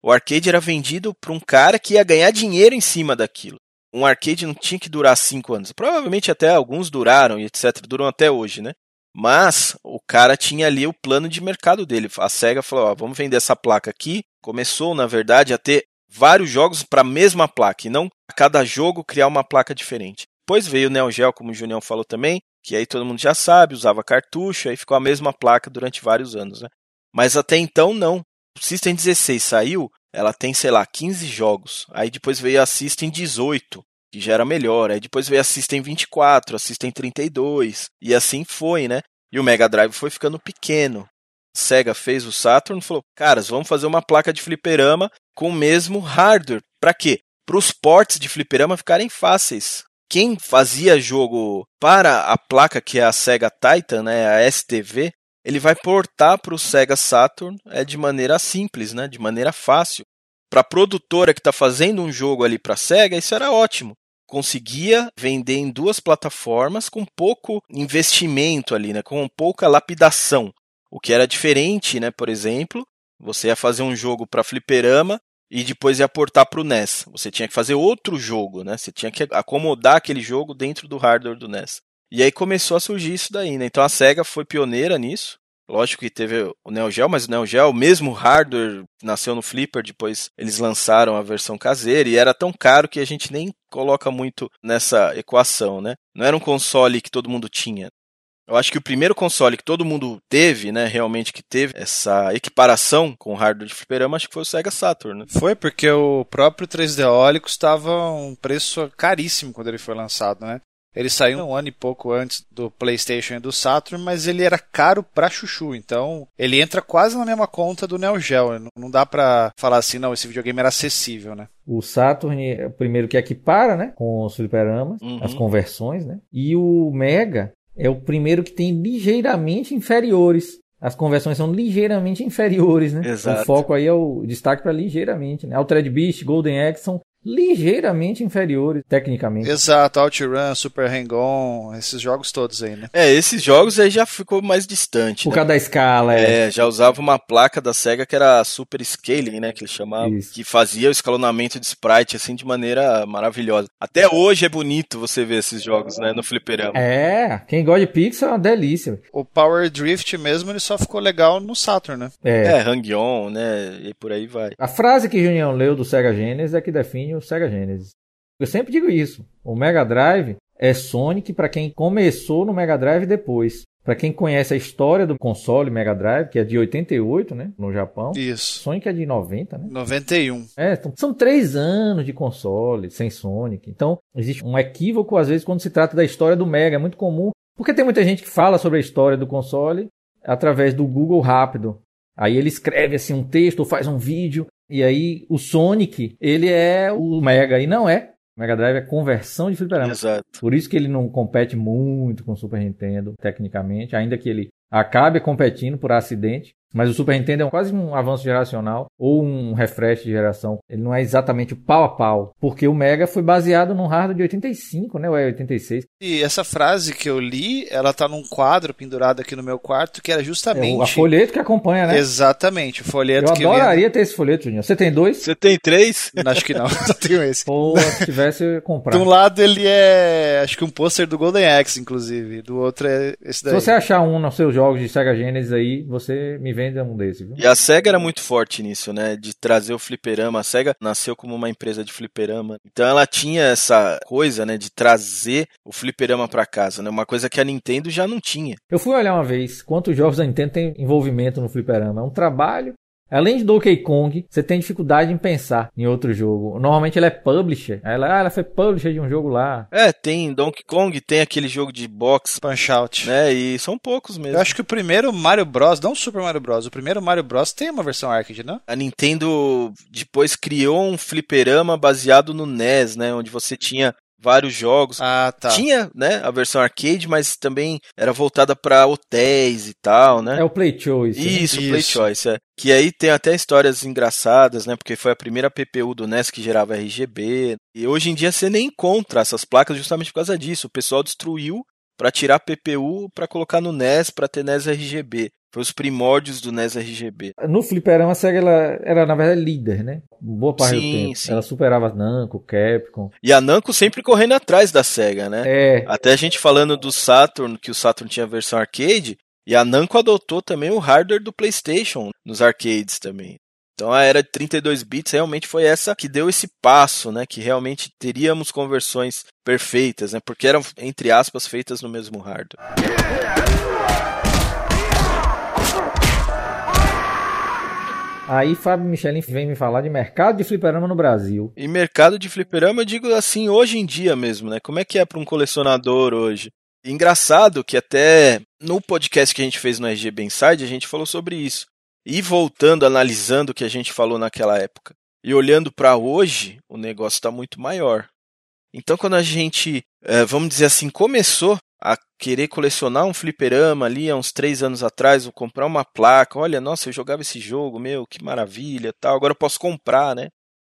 B: O arcade era vendido para um cara que ia ganhar dinheiro em cima daquilo. um arcade não tinha que durar cinco anos. Provavelmente até alguns duraram e etc. Duram até hoje, né? Mas o cara tinha ali o plano de mercado dele. A SEGA falou: ó, vamos vender essa placa aqui. Começou, na verdade, a ter vários jogos para a mesma placa e não a cada jogo criar uma placa diferente. Depois veio o Neo Geo, como o Junião falou também, que aí todo mundo já sabe, usava cartucho, aí ficou a mesma placa durante vários anos, né? Mas até então não. O System 16 saiu, ela tem, sei lá, 15 jogos. Aí depois veio a System 18, que já era melhor. Aí depois veio a System 24, a System 32, e assim foi, né? E o Mega Drive foi ficando pequeno. Sega fez o Saturn e falou: "Caras, vamos fazer uma placa de fliperama com o mesmo hardware. Para quê? Para os ports de fliperama ficarem fáceis. Quem fazia jogo para a placa que é a Sega Titan, né, a STV, ele vai portar para o Sega Saturn é de maneira simples, né, de maneira fácil. Para a produtora que está fazendo um jogo ali para a Sega, isso era ótimo. Conseguia vender em duas plataformas com pouco investimento ali, né, com pouca lapidação. O que era diferente, né, por exemplo, você ia fazer um jogo para fliperama e depois ia portar para o NES. Você tinha que fazer outro jogo, né? Você tinha que acomodar aquele jogo dentro do hardware do NES. E aí começou a surgir isso daí, né? Então a Sega foi pioneira nisso. Lógico que teve o Neo Geo, mas o Neo Geo, o mesmo hardware, nasceu no Flipper, depois eles lançaram a versão caseira e era tão caro que a gente nem coloca muito nessa equação, né? Não era um console que todo mundo tinha. Eu acho que o primeiro console que todo mundo teve, né, realmente que teve essa equiparação com o hardware de fliperama, acho que foi o Sega Saturn. Né?
C: Foi, porque o próprio 3D Ólico estava um preço caríssimo quando ele foi lançado, né? Ele saiu um ano e pouco antes do PlayStation e do Saturn, mas ele era caro pra chuchu. Então, ele entra quase na mesma conta do Neo Geo. Não dá pra falar assim, não, esse videogame era acessível, né?
A: O Saturn é o primeiro que equipara, né? Com os fliperamas, uhum. as conversões, né? E o Mega é o primeiro que tem ligeiramente inferiores. As conversões são ligeiramente [LAUGHS] inferiores, né?
B: Exato.
A: O foco aí é o destaque para ligeiramente, né? Altered Beast, Golden são ligeiramente inferiores tecnicamente.
C: Exato, OutRun, Super Hang-On, esses jogos todos aí, né?
B: É, esses jogos aí já ficou mais distante.
A: Por
B: né?
A: causa da escala,
B: é. É, já usava uma placa da SEGA que era Super Scaling, né, que eles chamavam, Isso. que fazia o escalonamento de sprite assim de maneira maravilhosa. Até hoje é bonito você ver esses jogos, né, no fliperama.
A: É, quem gosta de pixel é uma delícia.
C: O Power Drift mesmo, ele só ficou legal no Saturn, né?
B: É, é Hang-On, né, e por aí vai.
A: A frase que Junião leu do Sega Genesis é que define o Sega Genesis. Eu sempre digo isso. O Mega Drive é Sonic para quem começou no Mega Drive depois. Para quem conhece a história do console Mega Drive, que é de 88, né, no Japão.
C: Isso.
A: Sonic é de 90, né?
C: 91.
A: É, então, são três anos de console sem Sonic. Então, existe um equívoco às vezes quando se trata da história do Mega. É muito comum, porque tem muita gente que fala sobre a história do console através do Google rápido. Aí ele escreve assim um texto ou faz um vídeo e aí o Sonic, ele é o Mega e não é. O Mega Drive é conversão de fliperama.
B: Exato.
A: Por isso que ele não compete muito com o Super Nintendo, tecnicamente, ainda que ele acabe competindo por acidente. Mas o Super Nintendo é quase um avanço geracional ou um refresh de geração. Ele não é exatamente o pau a pau, porque o Mega foi baseado num hardware de 85, né? Ou é 86.
C: E essa frase que eu li, ela tá num quadro pendurado aqui no meu quarto, que era justamente.
A: É, a folheto que acompanha, né?
C: Exatamente, o folheto
A: eu
C: que.
A: Eu adoraria ter esse folheto, Juninho. Você tem dois?
B: Você tem três? [LAUGHS]
C: Acho que não, [LAUGHS] só tenho esse.
A: Pô, se tivesse, eu comprar.
C: De um lado ele é. Acho que um pôster do Golden Axe, inclusive. Do outro é esse daí.
A: Se você achar um nos seus jogos de Sega Genesis aí, você me vende um desse, viu?
B: E a SEGA era muito forte nisso, né? De trazer o fliperama. A SEGA nasceu como uma empresa de fliperama. Então ela tinha essa coisa, né? De trazer o fliperama para casa, né? Uma coisa que a Nintendo já não tinha.
A: Eu fui olhar uma vez quantos jogos da Nintendo tem envolvimento no fliperama. É um trabalho Além de Donkey Kong, você tem dificuldade em pensar em outro jogo. Normalmente ela é publisher. Ela, ah, ela foi publisher de um jogo lá.
B: É, tem Donkey Kong, tem aquele jogo de boxe.
C: Punch Out.
B: Né, e são poucos mesmo.
C: Eu acho que o primeiro Mario Bros, não o Super Mario Bros, o primeiro Mario Bros tem uma versão arcade, não?
B: A Nintendo depois criou um fliperama baseado no NES, né, onde você tinha vários jogos.
C: Ah, tá.
B: Tinha, né, a versão arcade, mas também era voltada para hotéis e tal, né?
A: É o Play Choice.
B: Isso,
A: né?
B: Play
C: Isso.
B: Choice, é. Que aí tem até histórias engraçadas, né? Porque foi a primeira PPU do NES que gerava RGB. E hoje em dia você nem encontra essas placas justamente por causa disso. O pessoal destruiu para tirar PPU para colocar no NES para ter NES RGB. Foi os primórdios do NES RGB.
A: No fliperama, a SEGA ela era, na verdade, líder, né? Boa parte
B: Sim,
A: do tempo.
B: sim.
A: Ela superava a Namco, Capcom.
B: E a Namco sempre correndo atrás da SEGA, né?
A: É,
B: Até a gente falando do Saturn, que o Saturn tinha a versão arcade, e a Namco adotou também o hardware do PlayStation nos arcades também. Então a era de 32 bits realmente foi essa que deu esse passo, né? Que realmente teríamos conversões perfeitas, né? Porque eram, entre aspas, feitas no mesmo hardware.
A: Aí Fábio Michelin vem me falar de mercado de fliperama no Brasil.
B: E mercado de fliperama, eu digo assim, hoje em dia mesmo, né? Como é que é para um colecionador hoje? Engraçado que até no podcast que a gente fez no RGB Inside, a gente falou sobre isso. E voltando, analisando o que a gente falou naquela época. E olhando para hoje, o negócio está muito maior. Então, quando a gente, eh, vamos dizer assim, começou a querer colecionar um fliperama ali há uns três anos atrás, ou comprar uma placa, olha, nossa, eu jogava esse jogo, meu, que maravilha, tal, agora eu posso comprar, né?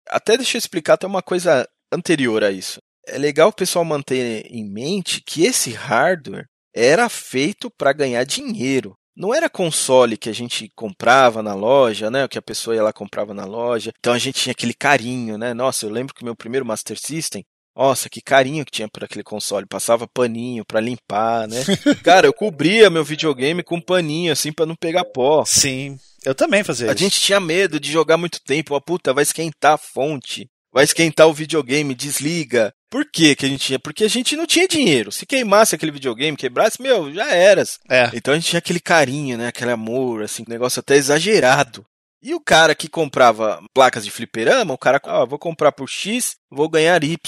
B: Até deixa eu explicar até uma coisa anterior a isso. É legal o pessoal manter em mente que esse hardware era feito para ganhar dinheiro. Não era console que a gente comprava na loja, né? Que a pessoa ia lá comprava na loja. Então a gente tinha aquele carinho, né? Nossa, eu lembro que o meu primeiro Master System, nossa, que carinho que tinha por aquele console. Passava paninho pra limpar, né? [LAUGHS] Cara, eu cobria meu videogame com paninho, assim, pra não pegar pó.
C: Sim. Eu também fazia
B: A
C: isso.
B: gente tinha medo de jogar muito tempo. Ó, puta, vai esquentar a fonte. Vai esquentar o videogame, desliga. Por que que a gente tinha? Porque a gente não tinha dinheiro. Se queimasse aquele videogame, quebrasse, meu, já eras.
C: É.
B: Então a gente tinha aquele carinho, né? Aquele amor, assim, negócio até exagerado. E o cara que comprava placas de fliperama, o cara, ah, vou comprar por X, vou ganhar Y.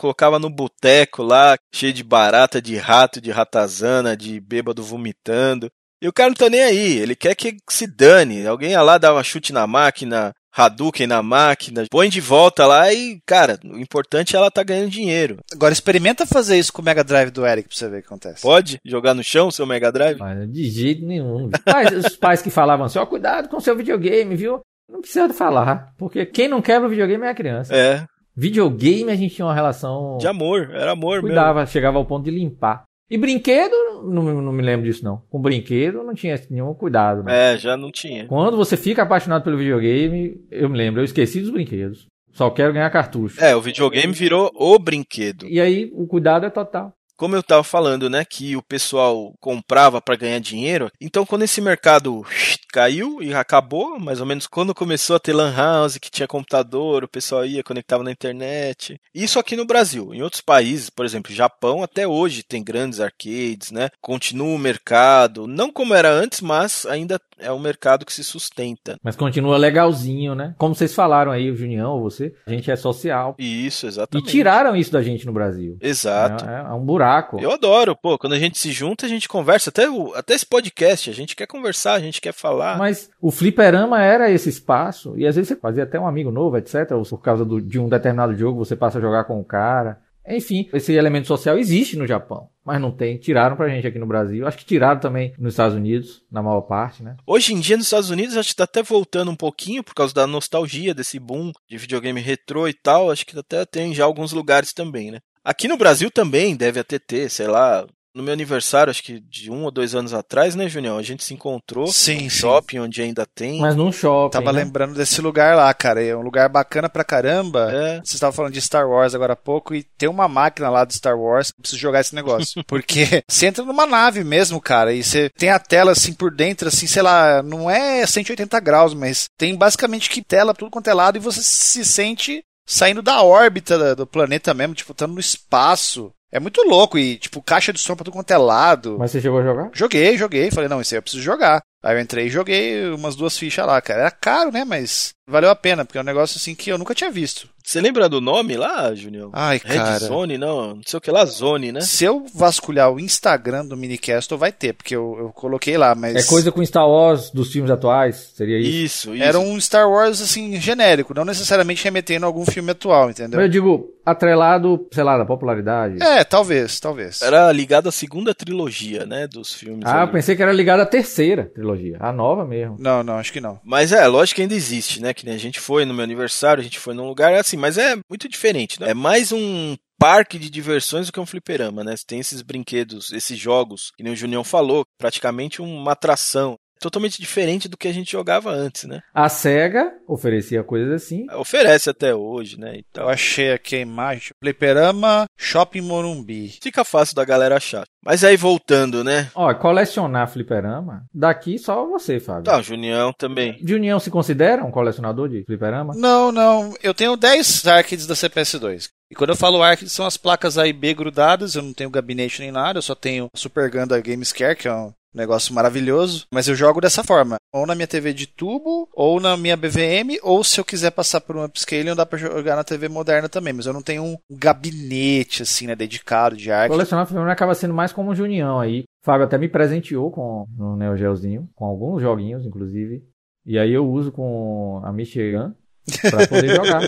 B: Colocava no boteco lá, cheio de barata, de rato, de ratazana, de bêbado vomitando. E o cara não tá nem aí, ele quer que se dane. Alguém ia lá, dava chute na máquina, Hadouken na máquina, põe de volta lá e, cara, o importante é ela tá ganhando dinheiro.
C: Agora experimenta fazer isso com o Mega Drive do Eric pra você ver o que acontece.
B: Pode jogar no chão o seu Mega Drive?
A: Mas de jeito nenhum. Pais- os pais que falavam assim, ó, cuidado com o seu videogame, viu? Não precisa falar, porque quem não quebra o videogame é a criança.
B: É,
A: Videogame a gente tinha uma relação...
B: de amor, era amor mesmo.
A: Cuidava, chegava ao ponto de limpar. E brinquedo, não, não me lembro disso não. Com brinquedo não tinha nenhum cuidado. né?
B: É, já não tinha.
A: Quando você fica apaixonado pelo videogame, eu me lembro, eu esqueci dos brinquedos. Só quero ganhar cartucho.
B: É, o videogame virou o brinquedo.
A: E aí o cuidado é total.
B: Como eu tava falando, né, que o pessoal comprava para ganhar dinheiro. Então, quando esse mercado caiu e acabou, mais ou menos quando começou a ter lan house, que tinha computador, o pessoal ia, conectava na internet. Isso aqui no Brasil. Em outros países, por exemplo, Japão, até hoje tem grandes arcades, né? Continua o mercado, não como era antes, mas ainda é um mercado que se sustenta.
A: Mas continua legalzinho, né? Como vocês falaram aí, o Junião ou você, a gente é social.
B: Isso,
A: E
B: exatamente.
A: tiraram isso da gente no Brasil.
B: Exato.
A: É, é um buraco.
B: Eu adoro, pô, quando a gente se junta, a gente conversa, até, o, até esse podcast, a gente quer conversar, a gente quer falar.
A: Mas o fliperama era esse espaço, e às vezes você fazia até um amigo novo, etc. Ou por causa do- de um determinado jogo, você passa a jogar com o cara. Enfim, esse elemento social existe no Japão, mas não tem. Tiraram pra gente aqui no Brasil. Acho que tiraram também nos Estados Unidos, na maior parte, né?
B: Hoje em dia, nos Estados Unidos, acho que tá até voltando um pouquinho por causa da nostalgia desse boom de videogame retrô e tal. Acho que até tem já alguns lugares também, né? Aqui no Brasil também deve até ter, sei lá. No meu aniversário, acho que de um ou dois anos atrás, né, Junião? A gente se encontrou
C: Sim,
B: no
C: sim.
B: shopping onde ainda tem.
A: Mas num shopping.
C: Tava
A: né?
C: lembrando desse lugar lá, cara. É um lugar bacana pra caramba.
B: É.
C: Você estava falando de Star Wars agora há pouco e tem uma máquina lá do Star Wars. Eu preciso jogar esse negócio. [LAUGHS] Porque você entra numa nave mesmo, cara, e você tem a tela assim por dentro, assim, sei lá, não é 180 graus, mas tem basicamente que tela tudo quanto é lado e você se sente saindo da órbita do planeta mesmo, tipo, estando no espaço. É muito louco e, tipo, caixa de som pra tudo quanto é lado.
A: Mas você chegou a jogar?
C: Joguei, joguei. Falei, não, isso aí eu preciso jogar. Aí eu entrei e joguei umas duas fichas lá, cara. Era caro, né? Mas valeu a pena, porque é um negócio assim que eu nunca tinha visto.
B: Você lembra do nome lá, Junião?
C: Ai,
B: Red
C: cara.
B: Zone, não, não sei o que lá, Zone, né?
C: Se eu vasculhar o Instagram do Minicastle, vai ter, porque eu, eu coloquei lá, mas.
A: É coisa com Star Wars dos filmes atuais? Seria isso?
B: Isso, isso.
C: Era um Star Wars, assim, genérico, não necessariamente remetendo a algum filme atual, entendeu?
A: Eu digo, atrelado, sei lá, da popularidade.
C: É, talvez, talvez.
B: Era ligado à segunda trilogia, né, dos filmes.
A: Ah, eu
B: ali.
A: pensei que era ligado à terceira trilogia, a nova mesmo.
C: Não, não, acho que não.
B: Mas é, lógico que ainda existe, né? Que nem a gente foi no meu aniversário, a gente foi num lugar assim, mas é muito diferente, né? É mais um parque de diversões do que um fliperama, né? Tem esses brinquedos, esses jogos, que nem o Junião falou, praticamente uma atração. Totalmente diferente do que a gente jogava antes, né?
A: A SEGA oferecia coisas assim.
B: Oferece até hoje, né? Então,
C: Eu achei aqui a imagem. Fliperama Shopping Morumbi.
B: fica fácil da galera achar. Mas aí voltando, né?
A: Ó, colecionar fliperama, daqui só você, Fábio.
B: Tá, o Junião também.
A: De União se considera um colecionador de fliperama?
C: Não, não. Eu tenho 10 arcades da CPS2. E quando eu falo arcade, são as placas A e B grudadas. Eu não tenho gabinete nem nada. Eu só tenho Super Ganda Gamescare, que é um negócio maravilhoso. Mas eu jogo dessa forma. Ou na minha TV de tubo, ou na minha BVM, ou se eu quiser passar por um upscaling, dá pra jogar na TV moderna também. Mas eu não tenho um gabinete, assim, né, dedicado de arcade.
A: Colecionar fliperama acaba sendo mais como um Junião aí. O Fábio até me presenteou com no Neo Geozinho, com alguns joguinhos, inclusive. E aí eu uso com a Michigan pra poder [LAUGHS] jogar.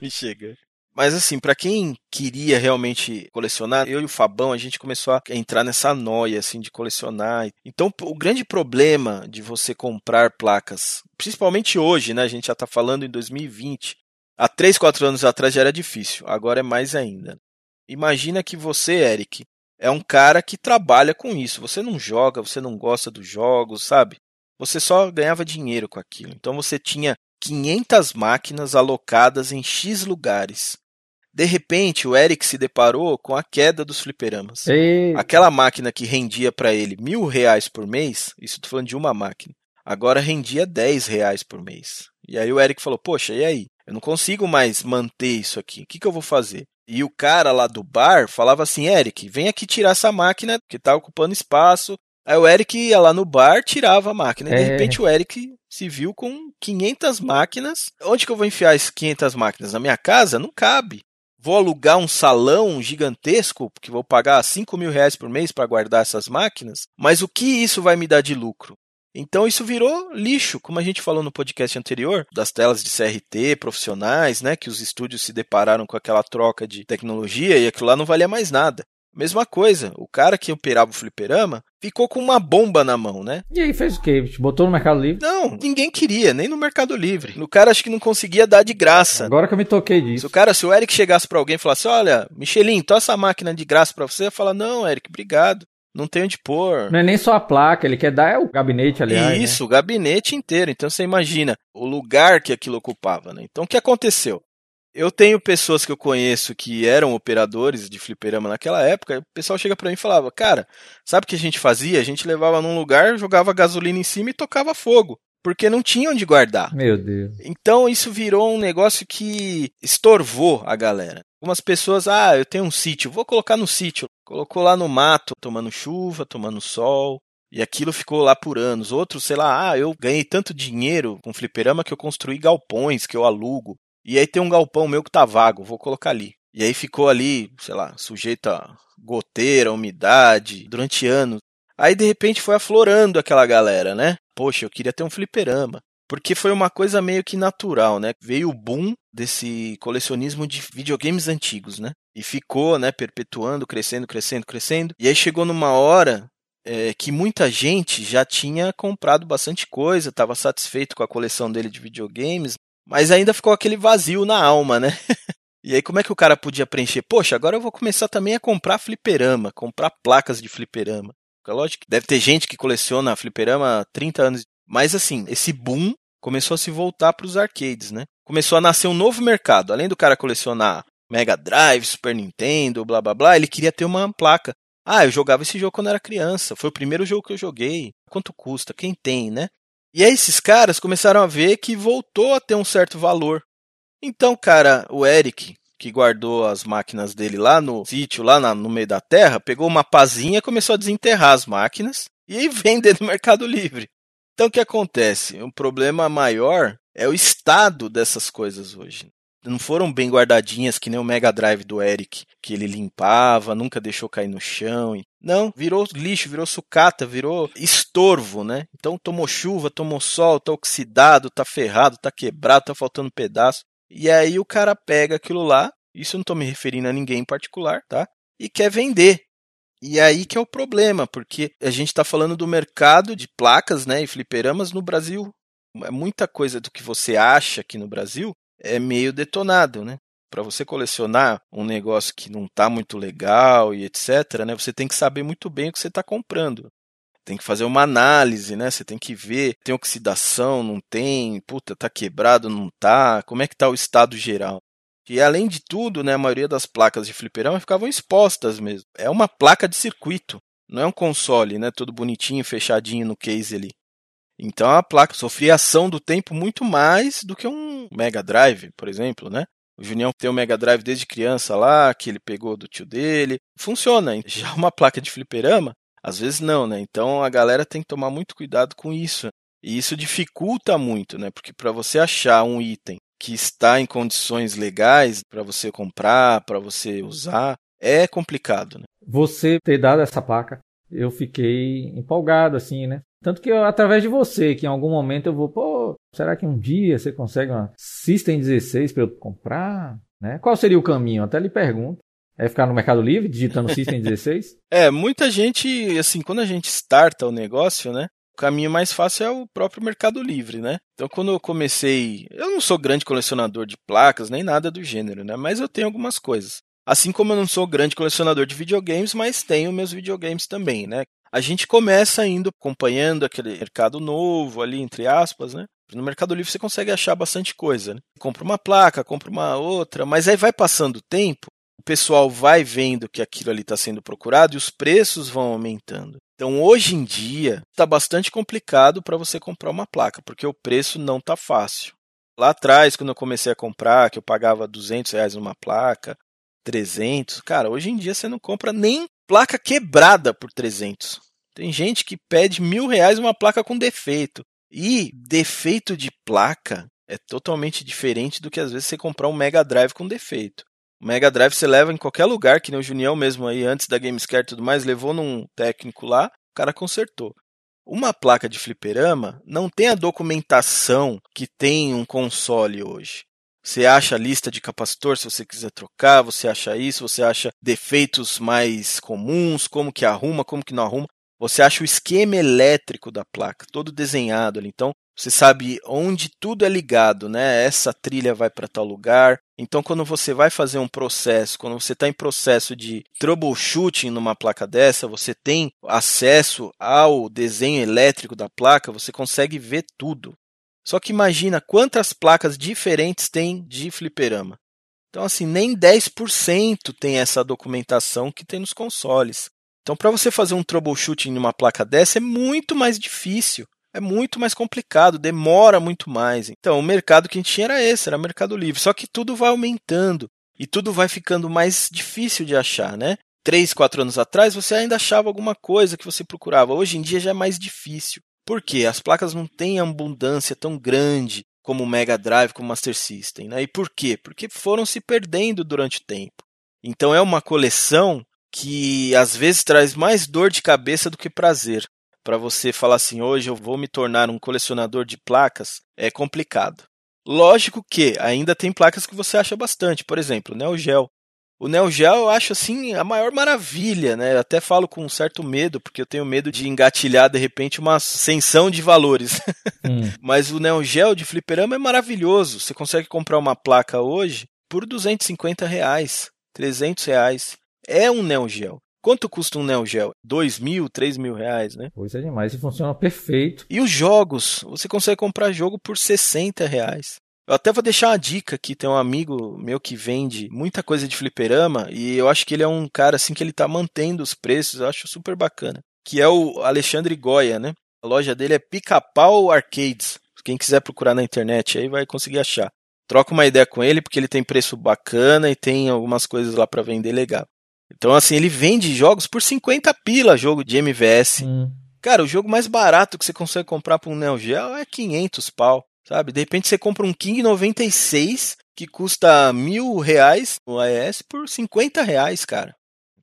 B: Me chega. Mas assim, pra quem queria realmente colecionar, eu e o Fabão, a gente começou a entrar nessa noia assim de colecionar. Então, o grande problema de você comprar placas, principalmente hoje, né, a gente já tá falando em 2020. Há 3, 4 anos atrás já era difícil, agora é mais ainda. Imagina que você, Eric, é um cara que trabalha com isso. Você não joga, você não gosta dos jogos, sabe? Você só ganhava dinheiro com aquilo. Então você tinha 500 máquinas alocadas em X lugares. De repente, o Eric se deparou com a queda dos fliperamas. Aquela máquina que rendia para ele mil reais por mês, isso tô falando de uma máquina, agora rendia 10 reais por mês. E aí o Eric falou: Poxa, e aí? Eu não consigo mais manter isso aqui. O que, que eu vou fazer? E o cara lá do bar falava assim: Eric, vem aqui tirar essa máquina que tá ocupando espaço. Aí o Eric ia lá no bar, tirava a máquina. E de
A: É.
B: repente o Eric se viu com 500 máquinas. Onde que eu vou enfiar essas 500 máquinas? Na minha casa? Não cabe. Vou alugar um salão gigantesco, porque vou pagar 5 mil reais por mês para guardar essas máquinas. Mas o que isso vai me dar de lucro? Então isso virou lixo, como a gente falou no podcast anterior, das telas de CRT profissionais, né, que os estúdios se depararam com aquela troca de tecnologia e aquilo lá não valia mais nada. Mesma coisa, o cara que operava o fliperama ficou com uma bomba na mão, né?
A: E aí fez o quê? Botou no Mercado Livre?
B: Não, ninguém queria, nem no Mercado Livre. O cara acho que não conseguia dar de graça.
A: Agora que eu me toquei
B: Se
A: disso.
B: o cara, se o Eric chegasse pra alguém e falasse, olha, Michelin, tô essa máquina de graça pra você, ia falar, não, Eric, obrigado. Não tenho onde pôr.
A: Não é nem só a placa, ele quer dar é o gabinete, aliás. né?
B: Isso, o gabinete inteiro. Então você imagina o lugar que aquilo ocupava, né? Então o que aconteceu? Eu tenho pessoas que eu conheço que eram operadores de fliperama naquela época, o pessoal chega pra mim e falava: "Cara, sabe o que a gente fazia? A gente levava num lugar, jogava gasolina em cima e tocava fogo, porque não tinha onde guardar".
A: Meu Deus.
B: Então isso virou um negócio que estorvou a galera. Algumas pessoas, ah, eu tenho um sítio, vou colocar no sítio. Colocou lá no mato, tomando chuva, tomando sol. E aquilo ficou lá por anos. Outros, sei lá, ah, eu ganhei tanto dinheiro com fliperama que eu construí galpões que eu alugo. E aí tem um galpão meu que tá vago, vou colocar ali. E aí ficou ali, sei lá, sujeito a goteira, umidade, durante anos. Aí de repente foi aflorando aquela galera, né? Poxa, eu queria ter um fliperama. Porque foi uma coisa meio que natural, né? Veio o boom desse colecionismo de videogames antigos, né? E ficou, né, perpetuando, crescendo, crescendo, crescendo. E aí chegou numa hora é, que muita gente já tinha comprado bastante coisa, estava satisfeito com a coleção dele de videogames, mas ainda ficou aquele vazio na alma, né? [LAUGHS] e aí como é que o cara podia preencher? Poxa, agora eu vou começar também a comprar fliperama, comprar placas de fliperama. É lógico deve ter gente que coleciona fliperama há 30 anos, mas assim, esse boom começou a se voltar para os arcades, né? Começou a nascer um novo mercado. Além do cara colecionar Mega Drive, Super Nintendo, blá blá blá, ele queria ter uma placa. Ah, eu jogava esse jogo quando era criança. Foi o primeiro jogo que eu joguei. Quanto custa? Quem tem, né? E aí esses caras começaram a ver que voltou a ter um certo valor. Então, cara, o Eric, que guardou as máquinas dele lá no sítio, lá na- no meio da terra, pegou uma pazinha e começou a desenterrar as máquinas e [LAUGHS] vender no Mercado Livre. Então o que acontece? Um problema maior é o estado dessas coisas hoje. Não foram bem guardadinhas que nem o Mega Drive do Eric, que ele limpava, nunca deixou cair no chão. Não, virou lixo, virou sucata, virou estorvo, né? Então tomou chuva, tomou sol, tá oxidado, tá ferrado, tá quebrado, tá faltando pedaço. E aí o cara pega aquilo lá, isso eu não tô me referindo a ninguém em particular, tá? E quer vender. E aí que é o problema, porque a gente está falando do mercado de placas, né, e fliperamas no Brasil. É muita coisa do que você acha aqui no Brasil é meio detonado, né? Para você colecionar um negócio que não está muito legal e etc, né, você tem que saber muito bem o que você está comprando. Tem que fazer uma análise, né? Você tem que ver, tem oxidação, não tem, puta, tá quebrado, não tá, como é que tá o estado geral. E além de tudo, né, a maioria das placas de fliperama ficavam expostas mesmo. É uma placa de circuito, não é um console, né, todo bonitinho, fechadinho no case ali. Então a placa sofria ação do tempo muito mais do que um Mega Drive, por exemplo, né? O Junião tem o Mega Drive desde criança lá, que ele pegou do tio dele. Funciona. [LAUGHS] Já uma placa de fliperama, às vezes não, né? Então a galera tem que tomar muito cuidado com isso. E isso dificulta muito, né? Porque para você achar um item que está em condições legais para você comprar, para você usar, é complicado, né?
A: Você ter dado essa placa, eu fiquei empolgado assim, né? Tanto que eu, através de você, que em algum momento eu vou, pô, será que um dia você consegue uma System 16 para eu comprar? Né? Qual seria o caminho? Até lhe pergunto. É ficar no Mercado Livre digitando System 16? [LAUGHS]
B: é, muita gente, assim, quando a gente starta o negócio, né? O caminho mais fácil é o próprio Mercado Livre, né? Então, quando eu comecei, eu não sou grande colecionador de placas nem nada do gênero, né? Mas eu tenho algumas coisas. Assim como eu não sou grande colecionador de videogames, mas tenho meus videogames também, né? A gente começa indo acompanhando aquele mercado novo ali, entre aspas, né? No Mercado Livre você consegue achar bastante coisa, né? Compra uma placa, compra uma outra, mas aí vai passando o tempo, o pessoal vai vendo que aquilo ali está sendo procurado e os preços vão aumentando. Então hoje em dia está bastante complicado para você comprar uma placa, porque o preço não está fácil. Lá atrás, quando eu comecei a comprar, que eu pagava 200 reais numa placa, 300, cara, hoje em dia você não compra nem placa quebrada por 300. Tem gente que pede mil reais uma placa com defeito. E defeito de placa é totalmente diferente do que às vezes você comprar um Mega Drive com defeito. O Mega Drive você leva em qualquer lugar, que nem o Junião mesmo aí, antes da Gamescare e tudo mais, levou num técnico lá, o cara consertou. Uma placa de fliperama não tem a documentação que tem um console hoje. Você acha a lista de capacitor se você quiser trocar, você acha isso, você acha defeitos mais comuns, como que arruma, como que não arruma. Você acha o esquema elétrico da placa, todo desenhado ali. Então, você sabe onde tudo é ligado, né? Essa trilha vai para tal lugar. Então, quando você vai fazer um processo, quando você está em processo de troubleshooting numa placa dessa, você tem acesso ao desenho elétrico da placa, você consegue ver tudo. Só que imagina quantas placas diferentes tem de fliperama. Então, assim, nem 10% tem essa documentação que tem nos consoles. Então, para você fazer um troubleshooting numa placa dessa é muito mais difícil, é muito mais complicado, demora muito mais. Então, o mercado que a gente tinha era esse, era Mercado Livre. Só que tudo vai aumentando e tudo vai ficando mais difícil de achar, né? Três, quatro anos atrás, você ainda achava alguma coisa que você procurava. Hoje em dia já é mais difícil. Por quê? As placas não têm abundância tão grande como o Mega Drive, como o Master System. Né? E por quê? Porque foram se perdendo durante o tempo. Então é uma coleção que às vezes traz mais dor de cabeça do que prazer. Para você falar assim, hoje eu vou me tornar um colecionador de placas, é complicado. Lógico que ainda tem placas que você acha bastante, por exemplo, o Neo Geo. O Neo Geo eu acho assim a maior maravilha, né? Eu até falo com um certo medo, porque eu tenho medo de engatilhar de repente uma ascensão de valores. [LAUGHS] Hum. Mas o Neo Geo de fliperama é maravilhoso. Você consegue comprar uma placa hoje por 250 reais, 300 reais. É um Neo Geo. Quanto custa um Neo Geo? 2 mil, 3 mil reais, né?
A: Pois é demais, e funciona perfeito.
B: E os jogos? Você consegue comprar jogo por 60 reais. Eu até vou deixar uma dica aqui, tem um amigo meu que vende muita coisa de fliperama e eu acho que ele é um cara assim que ele tá mantendo os preços, eu acho super bacana. Que é o Alexandre Goya, né? A loja dele é Pica-Pau Arcades. Quem quiser procurar na internet aí vai conseguir achar. Troca uma ideia com ele porque ele tem preço bacana e tem algumas coisas lá para vender legal. Então assim, ele vende jogos por 50 pila, jogo de MVS. Hum. Cara, o jogo mais barato que você consegue comprar para um Neo Geo é 500 pau. Sabe? De repente você compra um King 96 que custa mil reais no AES por 50 reais, cara.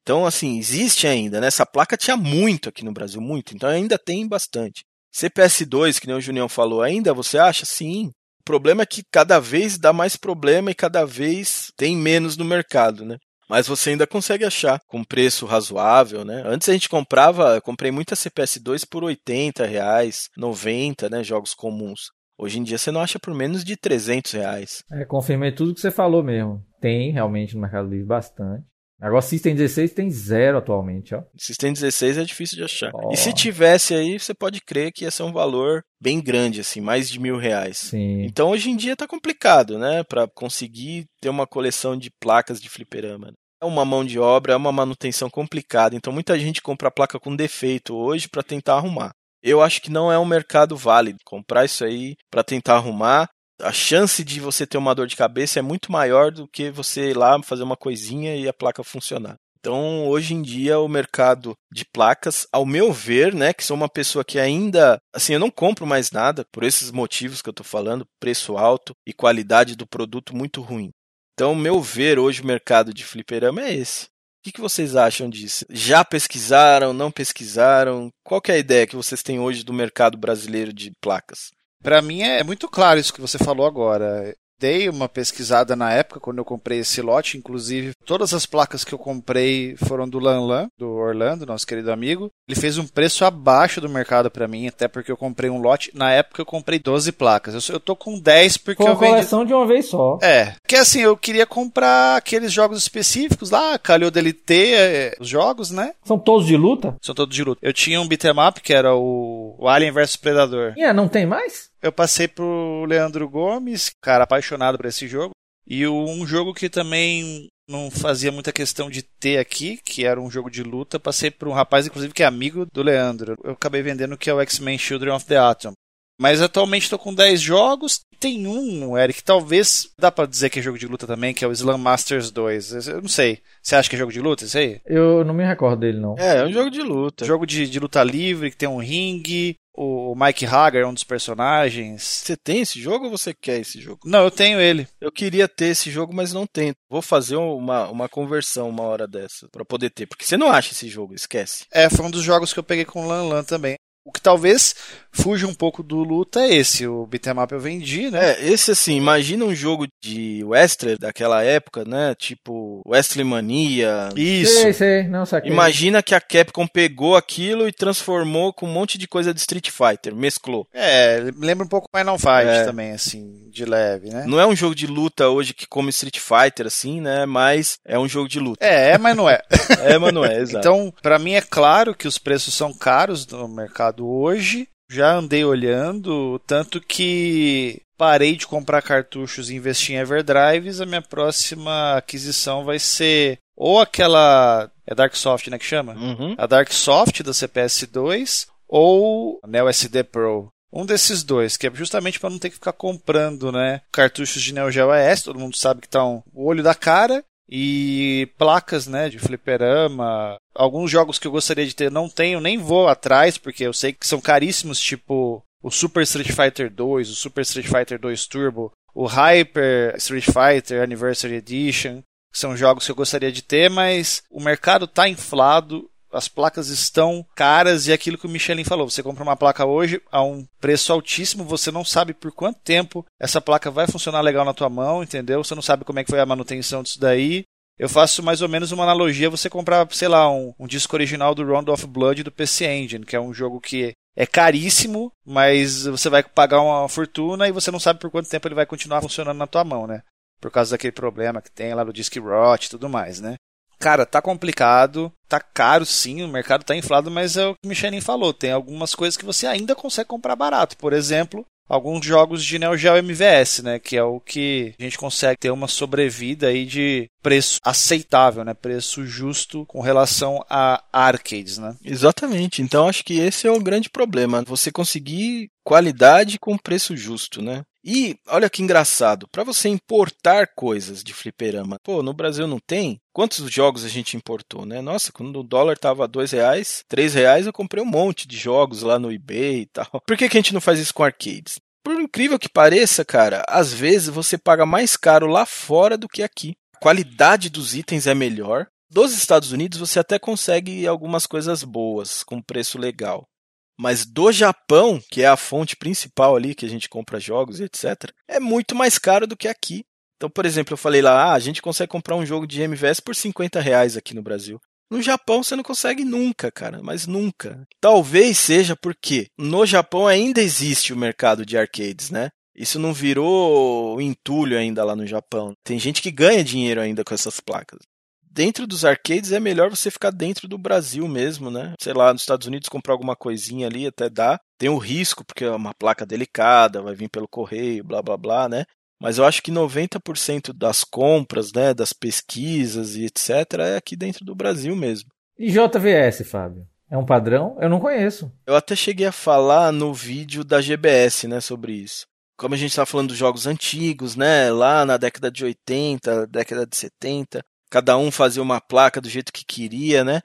B: Então, assim, existe ainda, né? Essa placa tinha muito aqui no Brasil, muito. Então ainda tem bastante. CPS2, que nem o Junião falou, ainda você acha? Sim. O problema é que cada vez dá mais problema e cada vez tem menos no mercado, né? Mas você ainda consegue achar com preço razoável, né? Antes a gente comprava, comprei muita CPS2 por 80 reais, 90, né? Jogos comuns. Hoje em dia você não acha por menos de 300 reais.
A: É, confirmei tudo que você falou mesmo. Tem realmente no Mercado Livre bastante. Agora System 16 tem zero atualmente, ó.
B: System 16 é difícil de achar.
A: Oh.
B: E se tivesse aí, você pode crer que ia ser um valor bem grande, assim, mais de mil reais.
A: Sim.
B: Então hoje em dia tá complicado, né? Pra conseguir ter uma coleção de placas de fliperama. É uma mão de obra, é uma manutenção complicada. Então muita gente compra a placa com defeito hoje para tentar arrumar. Eu acho que não é um mercado válido comprar isso aí para tentar arrumar. A chance de você ter uma dor de cabeça é muito maior do que você ir lá fazer uma coisinha e a placa funcionar. Então, hoje em dia, o mercado de placas, ao meu ver, né, que sou uma pessoa que ainda, assim, eu não compro mais nada por esses motivos que eu tô falando, preço alto e qualidade do produto muito ruim. Então, meu ver, hoje o mercado de fliperama é esse. O que, que vocês acham disso? Já pesquisaram, não pesquisaram? Qual é a ideia que vocês têm hoje do mercado brasileiro de placas?
C: Para mim é muito claro isso que você falou agora. Dei uma pesquisada na época quando eu comprei esse lote, inclusive todas as placas que eu comprei foram do Lanlan, do Orlando, nosso querido amigo. Ele fez um preço abaixo do mercado para mim, até porque eu comprei um lote. Na época eu comprei 12 placas. Eu, eu tô com 10 porque
A: Foi
C: eu vendi.
A: coleção de uma vez só.
C: É, porque assim, eu queria comprar aqueles jogos específicos lá, calhou dele ter é, os jogos, né?
A: São todos de luta?
C: São todos de luta. Eu tinha um beat'em up que era o, o Alien vs Predador.
A: E é, não tem mais?
C: Eu passei pro Leandro Gomes, cara apaixonado por esse jogo. E um jogo que também não fazia muita questão de ter aqui, que era um jogo de luta, passei por um rapaz, inclusive, que é amigo do Leandro. Eu acabei vendendo que é o X-Men Children of the Atom. Mas atualmente estou com 10 jogos. Tem um, Eric, talvez dá pra dizer que é jogo de luta também, que é o Slam Masters 2. Eu não sei. Você acha que é jogo de luta? Isso aí?
A: Eu não me recordo dele, não.
B: É, é um jogo de luta.
C: Jogo de, de luta livre, que tem um ringue. O Mike Hagar é um dos personagens.
B: Você tem esse jogo ou você quer esse jogo?
C: Não, eu tenho ele.
B: Eu queria ter esse jogo, mas não tenho. Vou fazer uma, uma conversão uma hora dessa pra poder ter. Porque você não acha esse jogo, esquece.
C: É, foi um dos jogos que eu peguei com o Lan Lan também. O que talvez fuja um pouco do luta é esse. O beat'em up eu vendi, né?
B: É, esse assim, imagina um jogo de wrestler daquela época, né? Tipo Wrestling Mania.
C: Isso.
A: Sei, sei, não saquei.
B: Imagina que a Capcom pegou aquilo e transformou com um monte de coisa de Street Fighter, mesclou.
C: É, lembra um pouco Final Fight
B: É.
C: também, assim, de leve, né?
B: Não é um jogo de luta hoje que come Street Fighter, assim, né? Mas é um jogo de luta.
C: É, é, mas não é. [LAUGHS]
B: É, mas não é, [LAUGHS] exato.
C: Então, pra mim é claro que os preços são caros no mercado hoje. Já andei olhando, tanto que parei de comprar cartuchos e investir em Everdrives. A minha próxima aquisição vai ser ou aquela. É Darksoft, né? Que chama?
B: Uhum.
C: A Darksoft da CPS2 ou a Neo SD Pro. Um desses dois, que é justamente para não ter que ficar comprando, né? Cartuchos de Neo Geo ES, todo mundo sabe que tá um, o olho da cara. E placas, né, de fliperama. Alguns jogos que eu gostaria de ter não tenho, nem vou atrás, porque eu sei que são caríssimos, tipo o Super Street Fighter 2, o Super Street Fighter 2 Turbo, o Hyper Street Fighter Anniversary Edition, que são jogos que eu gostaria de ter, mas o mercado tá inflado, as placas estão caras e é aquilo que o Michelin falou, você compra uma placa hoje a um preço altíssimo, você não sabe por quanto tempo essa placa vai funcionar legal na tua mão, entendeu? Você não sabe como é que foi a manutenção disso daí. Eu faço mais ou menos uma analogia você comprar, sei lá, um, um disco original do Round of Blood do PC Engine, que é um jogo que é caríssimo, mas você vai pagar uma fortuna e você não sabe por quanto tempo ele vai continuar funcionando na tua mão, né? Por causa daquele problema que tem lá no Disk Rot e tudo mais, né? Cara, tá complicado, tá caro sim, o mercado tá inflado, mas é o que o Michelin falou, tem algumas coisas que você ainda consegue comprar barato. Por exemplo, alguns jogos de Neo Geo MVS, né, que é o que a gente consegue ter uma sobrevida aí de preço aceitável, né, preço justo com relação a arcades, né?
B: Exatamente. Então acho que esse é o grande problema, você conseguir qualidade com preço justo, né? E olha que engraçado, para você importar coisas de fliperama, pô, no Brasil não tem? Quantos jogos a gente importou, né? Nossa, quando o dólar tava dois reais, três reais, eu comprei um monte de jogos lá no eBay e tal. Por que, que a gente não faz isso com arcades? Por incrível que pareça, cara, às vezes você paga mais caro lá fora do que aqui. A qualidade dos itens é melhor. Dos Estados Unidos você até consegue algumas coisas boas, com preço legal. Mas do Japão, que é a fonte principal ali que a gente compra jogos e etc., é muito mais caro do que aqui. Então, por exemplo, eu falei lá, ah, a gente consegue comprar um jogo de MVS por 50 reais aqui no Brasil. No Japão você não consegue nunca, cara, mas nunca. Talvez seja porque no Japão ainda existe o mercado de arcades, né? Isso não virou entulho ainda lá no Japão. Tem gente que ganha dinheiro ainda com essas placas. Dentro dos arcades é melhor você ficar dentro do Brasil mesmo, né? Sei lá, nos Estados Unidos comprar alguma coisinha ali até dá. Tem o risco, porque é uma placa delicada, vai vir pelo correio, blá blá blá, né? Mas eu acho que 90% das compras, né, das pesquisas e etc, é aqui dentro do Brasil mesmo.
A: E JVS, Fábio? É um padrão? Eu não conheço.
B: Eu até cheguei a falar no vídeo da GBS, né, sobre isso. Como a gente está falando dos jogos antigos, né, lá na década de 80, década de 70, cada um fazia uma placa do jeito que queria, né?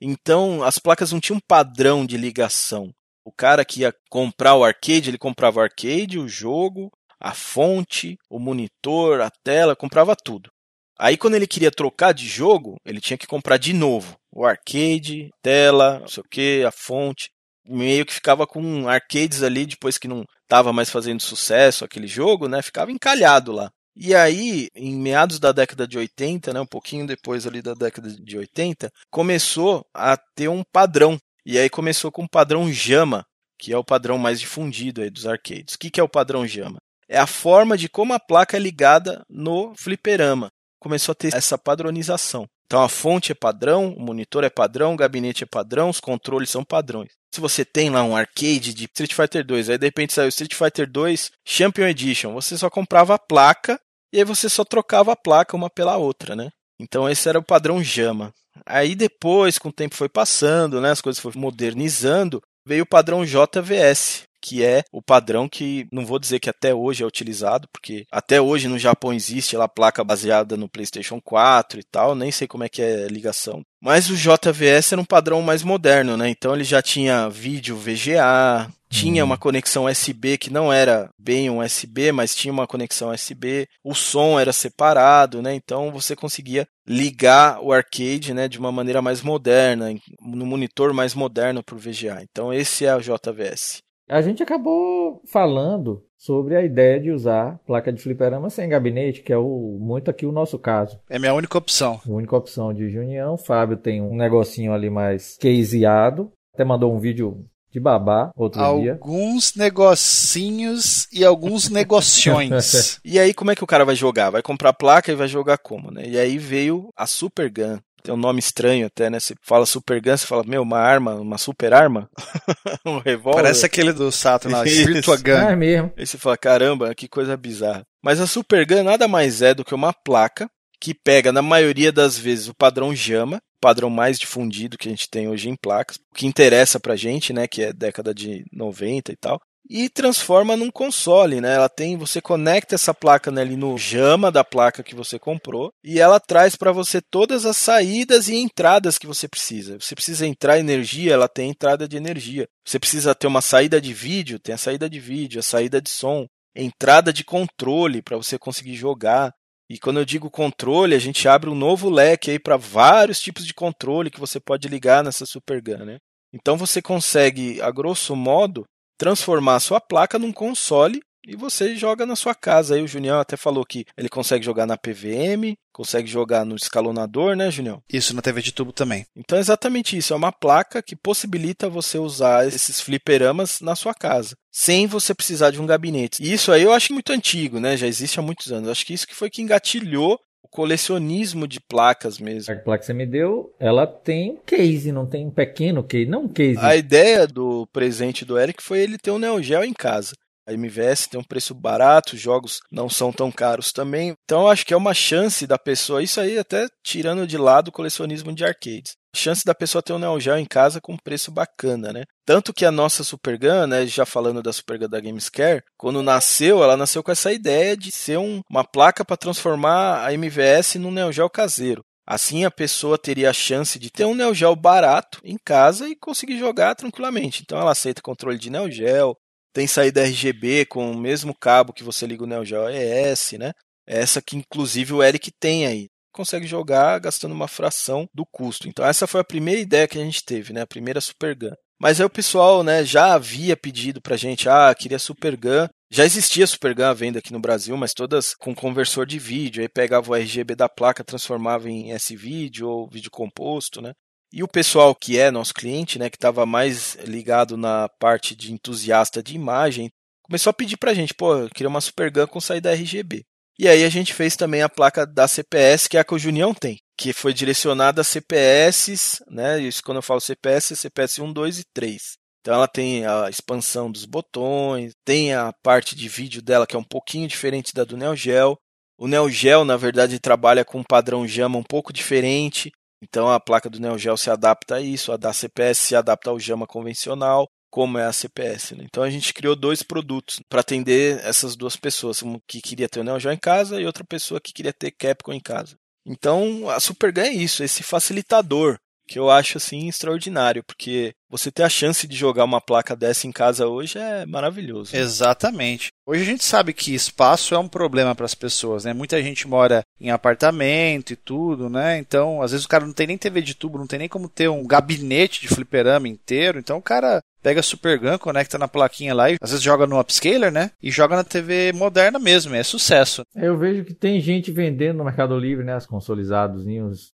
B: Então, as placas não tinham padrão de ligação. O cara que ia comprar o arcade, ele comprava o arcade, o jogo, a fonte, o monitor, a tela, comprava tudo. Aí quando ele queria trocar de jogo, ele tinha que comprar de novo o arcade, tela, não sei o que, a fonte. Meio que ficava com arcades ali depois que não estava mais fazendo sucesso aquele jogo, né? Ficava encalhado lá. E aí, em meados da década de 80, né, um pouquinho depois ali da década de 80, começou a ter um padrão. E aí começou com o padrão JAMA, que é o padrão mais difundido aí dos arcades. O que, que é o padrão JAMA? é a forma de como a placa é ligada no fliperama. Começou a ter essa padronização. Então a fonte é padrão, o monitor é padrão, o gabinete é padrão, os controles são padrões. Se você tem lá um arcade de Street Fighter 2, aí de repente saiu Street Fighter 2 Champion Edition, você só comprava a placa e aí você só trocava a placa uma pela outra, né? Então esse era o padrão JAMA. Aí depois, com o tempo foi passando, né, as coisas foram modernizando, veio o padrão JVS, que é o padrão que não vou dizer que até hoje é utilizado, porque até hoje no Japão existe lá placa baseada no PlayStation 4 e tal, nem sei como é que é a ligação. Mas o JVS era um padrão mais moderno, né? Então ele já tinha vídeo VGA, tinha uma conexão USB que não era bem um USB, mas tinha uma conexão USB. O som era separado, né? Então você conseguia ligar o arcade, né, de uma maneira mais moderna, no monitor mais moderno para o VGA. Então esse é o JVS.
A: A gente acabou falando sobre a ideia de usar placa de fliperama sem gabinete, que é o, muito aqui o nosso caso.
C: É minha única opção.
A: A única opção de Junião. Fábio tem um negocinho ali mais caseado. Até mandou um vídeo de babá outro
C: alguns
A: dia.
C: Alguns negocinhos e alguns negociões. [LAUGHS]
B: e aí, como é que o cara vai jogar? Vai comprar placa e vai jogar como, né? E aí veio a Super Gun, tem um nome estranho até, né? Você fala Super Gun, você fala, meu, uma arma, uma super arma? [LAUGHS] um revólver.
C: Parece aquele do Saturn, lá, Virtua Gun.
A: Ah, é mesmo.
B: Aí você fala, caramba, que coisa bizarra. Mas a Super Gun nada mais é do que uma placa que pega, na maioria das vezes, o padrão JAMA, padrão mais difundido que a gente tem hoje em placas, o que interessa pra gente, né, que é década de 90 e tal, e transforma num console, né? Ela tem, você conecta essa placa né, ali no JAMA da placa que você comprou e ela traz para você todas as saídas e entradas que você precisa. Você precisa entrar energia, ela tem entrada de energia. Você precisa ter uma saída de vídeo, tem a saída de vídeo, a saída de som, entrada de controle para você conseguir jogar. E quando eu digo controle, a gente abre um novo leque aí para vários tipos de controle que você pode ligar nessa Super Gun, né? Então você consegue, a grosso modo, transformar a sua placa num console e você joga na sua casa. Aí o Junião até falou que ele consegue jogar na PVM, consegue jogar no escalonador, né, Junião?
C: Isso, na TV de tubo também.
B: Então é exatamente isso. É uma placa que possibilita você usar esses fliperamas na sua casa, sem você precisar de um gabinete. E isso aí eu acho muito antigo, né? Já existe há muitos anos. Acho que isso que foi que engatilhou colecionismo de placas mesmo.
A: A placa que você me deu, ela tem um case, não tem um pequeno case, não um case.
B: A ideia do presente do Eric foi ele ter um Neo Geo em casa. A MVS tem um preço barato, os jogos não são tão caros também. Então acho que é uma chance da pessoa, isso aí até tirando de lado o colecionismo de arcades. Chance da pessoa ter um Neo Geo em casa com um preço bacana, né? Tanto que a nossa Super Gun, né, já falando da Super Gun da Gamescare, quando nasceu, ela nasceu com essa ideia de ser um, uma placa para transformar a MVS num Neo Geo caseiro. Assim a pessoa teria a chance de ter um Neo Geo barato em casa e conseguir jogar tranquilamente. Então ela aceita controle de Neo Geo, tem saída RGB com o mesmo cabo que você liga o Neo Geo ES, né? Essa que inclusive o Eric tem aí. Consegue jogar gastando uma fração do custo. Então essa foi a primeira ideia que a gente teve, né? A primeira Super Gun. Mas aí o pessoal, né, já havia pedido pra gente, ah, queria Super Gun. Já existia Super Gun à venda aqui no Brasil, mas todas com conversor de vídeo. Aí pegava o RGB da placa, transformava em S-vídeo ou vídeo composto, né? E o pessoal que é nosso cliente, né, que estava mais ligado na parte de entusiasta de imagem, começou a pedir para a gente, pô, eu queria uma Super Gun com saída RGB. E aí a gente fez também a placa da CPS, que é a que o Junião tem, que foi direcionada a CPS, né? Isso quando eu falo CPS, é CPS 1, 2 e 3. Então ela tem a expansão dos botões, tem a parte de vídeo dela que é um pouquinho diferente da do Neo Geo. O Neo Geo, na verdade, trabalha com um padrão JAMA um pouco diferente. Então a placa do Neo Geo se adapta a isso, a da CPS se adapta ao JAMA convencional, como é a CPS. Né? Então a gente criou dois produtos para atender essas duas pessoas, uma que queria ter o Neo Geo em casa e outra pessoa que queria ter Capcom em casa. Então a Supergun é isso, esse facilitador que eu acho assim extraordinário, porque você ter a chance de jogar uma placa dessa em casa hoje é maravilhoso.
C: Exatamente. Hoje a gente sabe que espaço é um problema para as pessoas, né? Muita gente mora em apartamento e tudo, né? Então, às vezes o cara não tem nem TV de tubo, não tem nem como ter um gabinete de fliperama inteiro. Então o cara pega a Super Gun, conecta na plaquinha lá e às vezes joga no upscaler, né? E joga na TV moderna mesmo, é sucesso.
A: Eu vejo que tem gente vendendo no Mercado Livre, né? As consolidados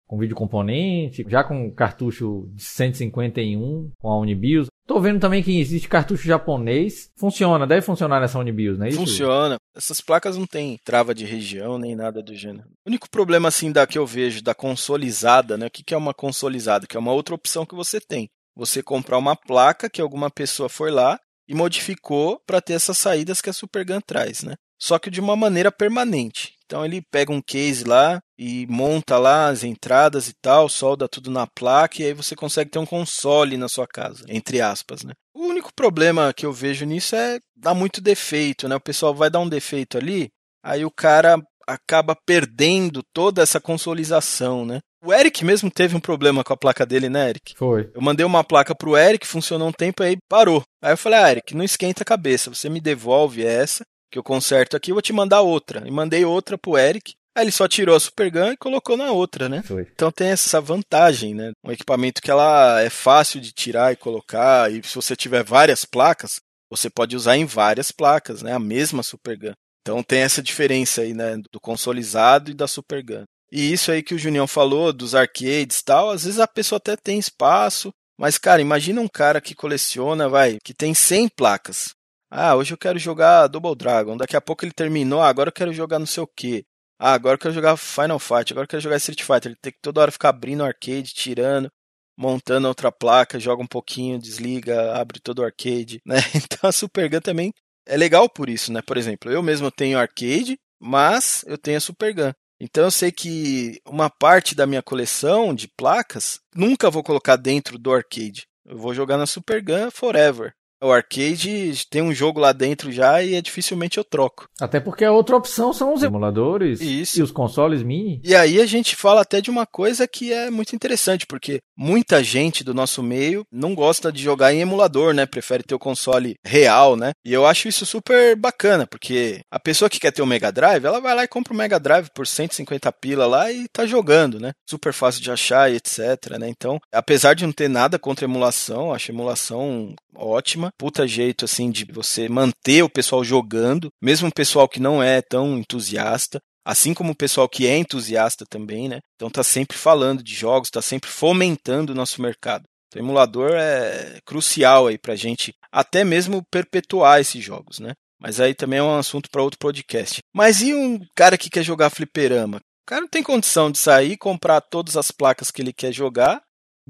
A: com vídeo componente, já com cartucho de 151 com a Unibios. Tô vendo também que existe cartucho japonês. Funciona, deve funcionar nessa Unibios, não é isso?
B: Funciona. Essas placas não tem trava de região nem nada do gênero. O único problema assim da que eu vejo da consolizada, né? O que é uma consolizada? Que é uma outra opção que você tem. Você comprar uma placa que alguma pessoa foi lá e modificou para ter essas saídas que a Supergun traz, né? Só que de uma maneira permanente. Então ele pega um case lá e monta lá as entradas e tal, solda tudo na placa e aí você consegue ter um console na sua casa, entre aspas, né? O único problema que eu vejo nisso é dar muito defeito, né? O pessoal vai dar um defeito ali, aí o cara acaba perdendo toda essa consolização, né? O Eric mesmo teve um problema com a placa dele, né, Eric?
A: Foi.
B: Eu mandei uma placa pro Eric, funcionou um tempo aí parou. Aí eu falei, ah, Eric, não esquenta a cabeça, você me devolve essa que eu conserto aqui, eu vou te mandar outra. E mandei outra pro Eric. Aí ele só tirou a Supergun e colocou na outra, né?
A: Foi.
B: Então tem essa vantagem, né? Um equipamento que ela é fácil de tirar e colocar. E se você tiver várias placas, você pode usar em várias placas, né? A mesma Supergun. Então tem essa diferença aí, né? Do consolizado e da Supergun. E isso aí que o Junião falou, dos arcades e tal, às vezes a pessoa até tem espaço, mas, cara, imagina um cara que coleciona, vai, que tem 100 placas. Ah, hoje eu quero jogar Double Dragon. Daqui a pouco ele terminou. Ah, agora eu quero jogar não sei o que. Ah, agora eu quero jogar Final Fight. Agora eu quero jogar Street Fighter. Ele tem que toda hora ficar abrindo o arcade, tirando, montando outra placa, joga um pouquinho, desliga, abre todo o arcade, né? [LAUGHS] Então a Super Gun também é legal por isso, né? Por exemplo, eu mesmo tenho arcade, mas eu tenho a Super Gun. Então eu sei que uma parte da minha coleção de placas nunca vou colocar dentro do arcade. Eu vou jogar na Super Gun forever. O arcade tem um jogo lá dentro já e é dificilmente eu troco.
A: Até porque a outra opção são os emuladores
B: Isso.
A: e os consoles mini.
B: E aí a gente fala até de uma coisa que é muito interessante, porque muita gente do nosso meio não gosta de jogar em emulador, né? Prefere ter o console real, né? E eu acho isso super bacana, porque a pessoa que quer ter o Mega Drive, ela vai lá e compra o Mega Drive por 150 pila lá e tá jogando, né? Super fácil de achar e etc, né? Então, apesar de não ter nada contra emulação, acho emulação ótima. Puta jeito, assim, de você manter o pessoal jogando, mesmo o pessoal que não é tão entusiasta. Assim como o pessoal que é entusiasta também, né? Então tá sempre falando de jogos, tá sempre fomentando o nosso mercado. Então, o emulador é crucial aí pra gente até mesmo perpetuar esses jogos, né? Mas aí também é um assunto para outro podcast. Mas e um cara que quer jogar fliperama? O cara não tem condição de sair, comprar todas as placas que ele quer jogar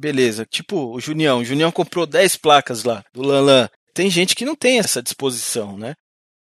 B: Beleza. Tipo, o Junião. O Junião comprou 10 placas lá do Lanlan. Tem gente que não tem essa disposição, né?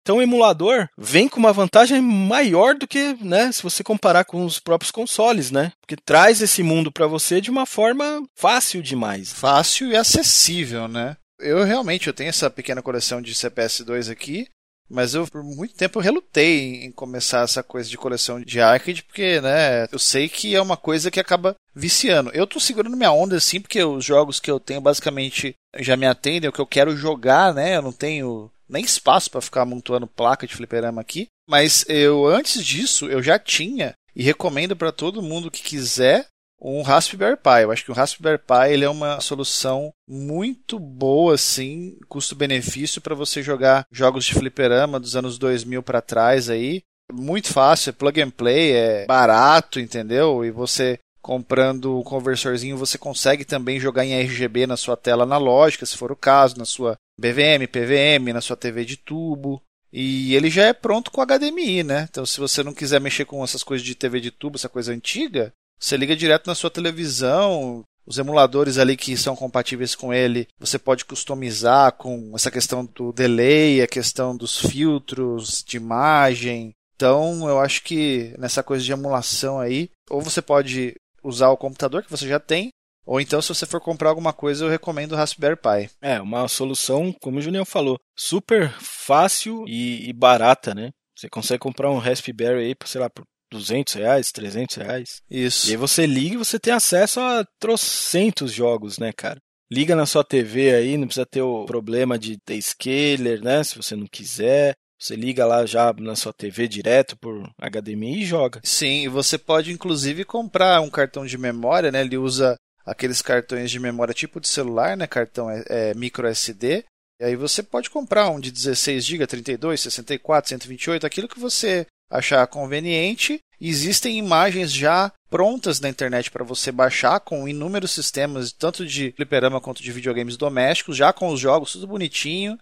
B: Então o emulador vem com uma vantagem maior do que, né, se você comparar com os próprios consoles, né? Porque traz esse mundo para você de uma forma fácil demais.
C: Fácil e acessível, né? Eu realmente eu tenho essa pequena coleção de CPS2 aqui mas eu, por muito tempo, eu relutei em começar essa coisa de coleção de arcade, porque, né, eu sei que é uma coisa que acaba viciando. Eu tô segurando minha onda assim, porque os jogos que eu tenho basicamente já me atendem, o que eu quero jogar, né, eu não tenho nem espaço para ficar amontoando placa de fliperama aqui. Mas eu, antes disso, eu já tinha, e recomendo para todo mundo que quiser, um Raspberry Pi. Eu acho que o Raspberry Pi ele é uma solução muito boa, assim, custo-benefício para você jogar jogos de fliperama dos anos 2000 para trás aí. Muito fácil, é plug and play, é barato, entendeu? E você comprando o conversorzinho, você consegue também jogar em RGB na sua tela analógica, se for o caso, na sua BVM, PVM, na sua TV de tubo. E ele já é pronto com HDMI, né? Então, se você não quiser mexer com essas coisas de TV de tubo, essa coisa antiga, Você liga direto na sua televisão, os emuladores ali que são compatíveis com ele, você pode customizar com essa questão do delay, a questão dos filtros de imagem. Então, eu acho que nessa coisa de emulação aí, ou você pode usar o computador que você já tem, ou então, se você for comprar alguma coisa, eu recomendo o Raspberry Pi.
B: É, uma solução, como o Julião falou, super fácil e, barata, né? Você consegue comprar um Raspberry aí, sei lá, por 200 reais, 300 reais.
C: Isso.
B: E aí você liga e você tem acesso a trocentos jogos, né, cara? Liga na sua TV aí, não precisa ter o problema de ter scaler, né? Se você não quiser. Você liga lá já na sua TV direto por HDMI e joga.
C: Sim, e você pode inclusive comprar um cartão de memória, né? Ele usa aqueles cartões de memória tipo de celular, né? Cartão é, é micro SD. E aí você pode comprar um de 16 GB, 32, 64, 128, aquilo que você achar conveniente. Existem imagens já prontas na internet para você baixar com inúmeros sistemas, tanto de fliperama quanto de videogames domésticos, já com os jogos tudo bonitinho.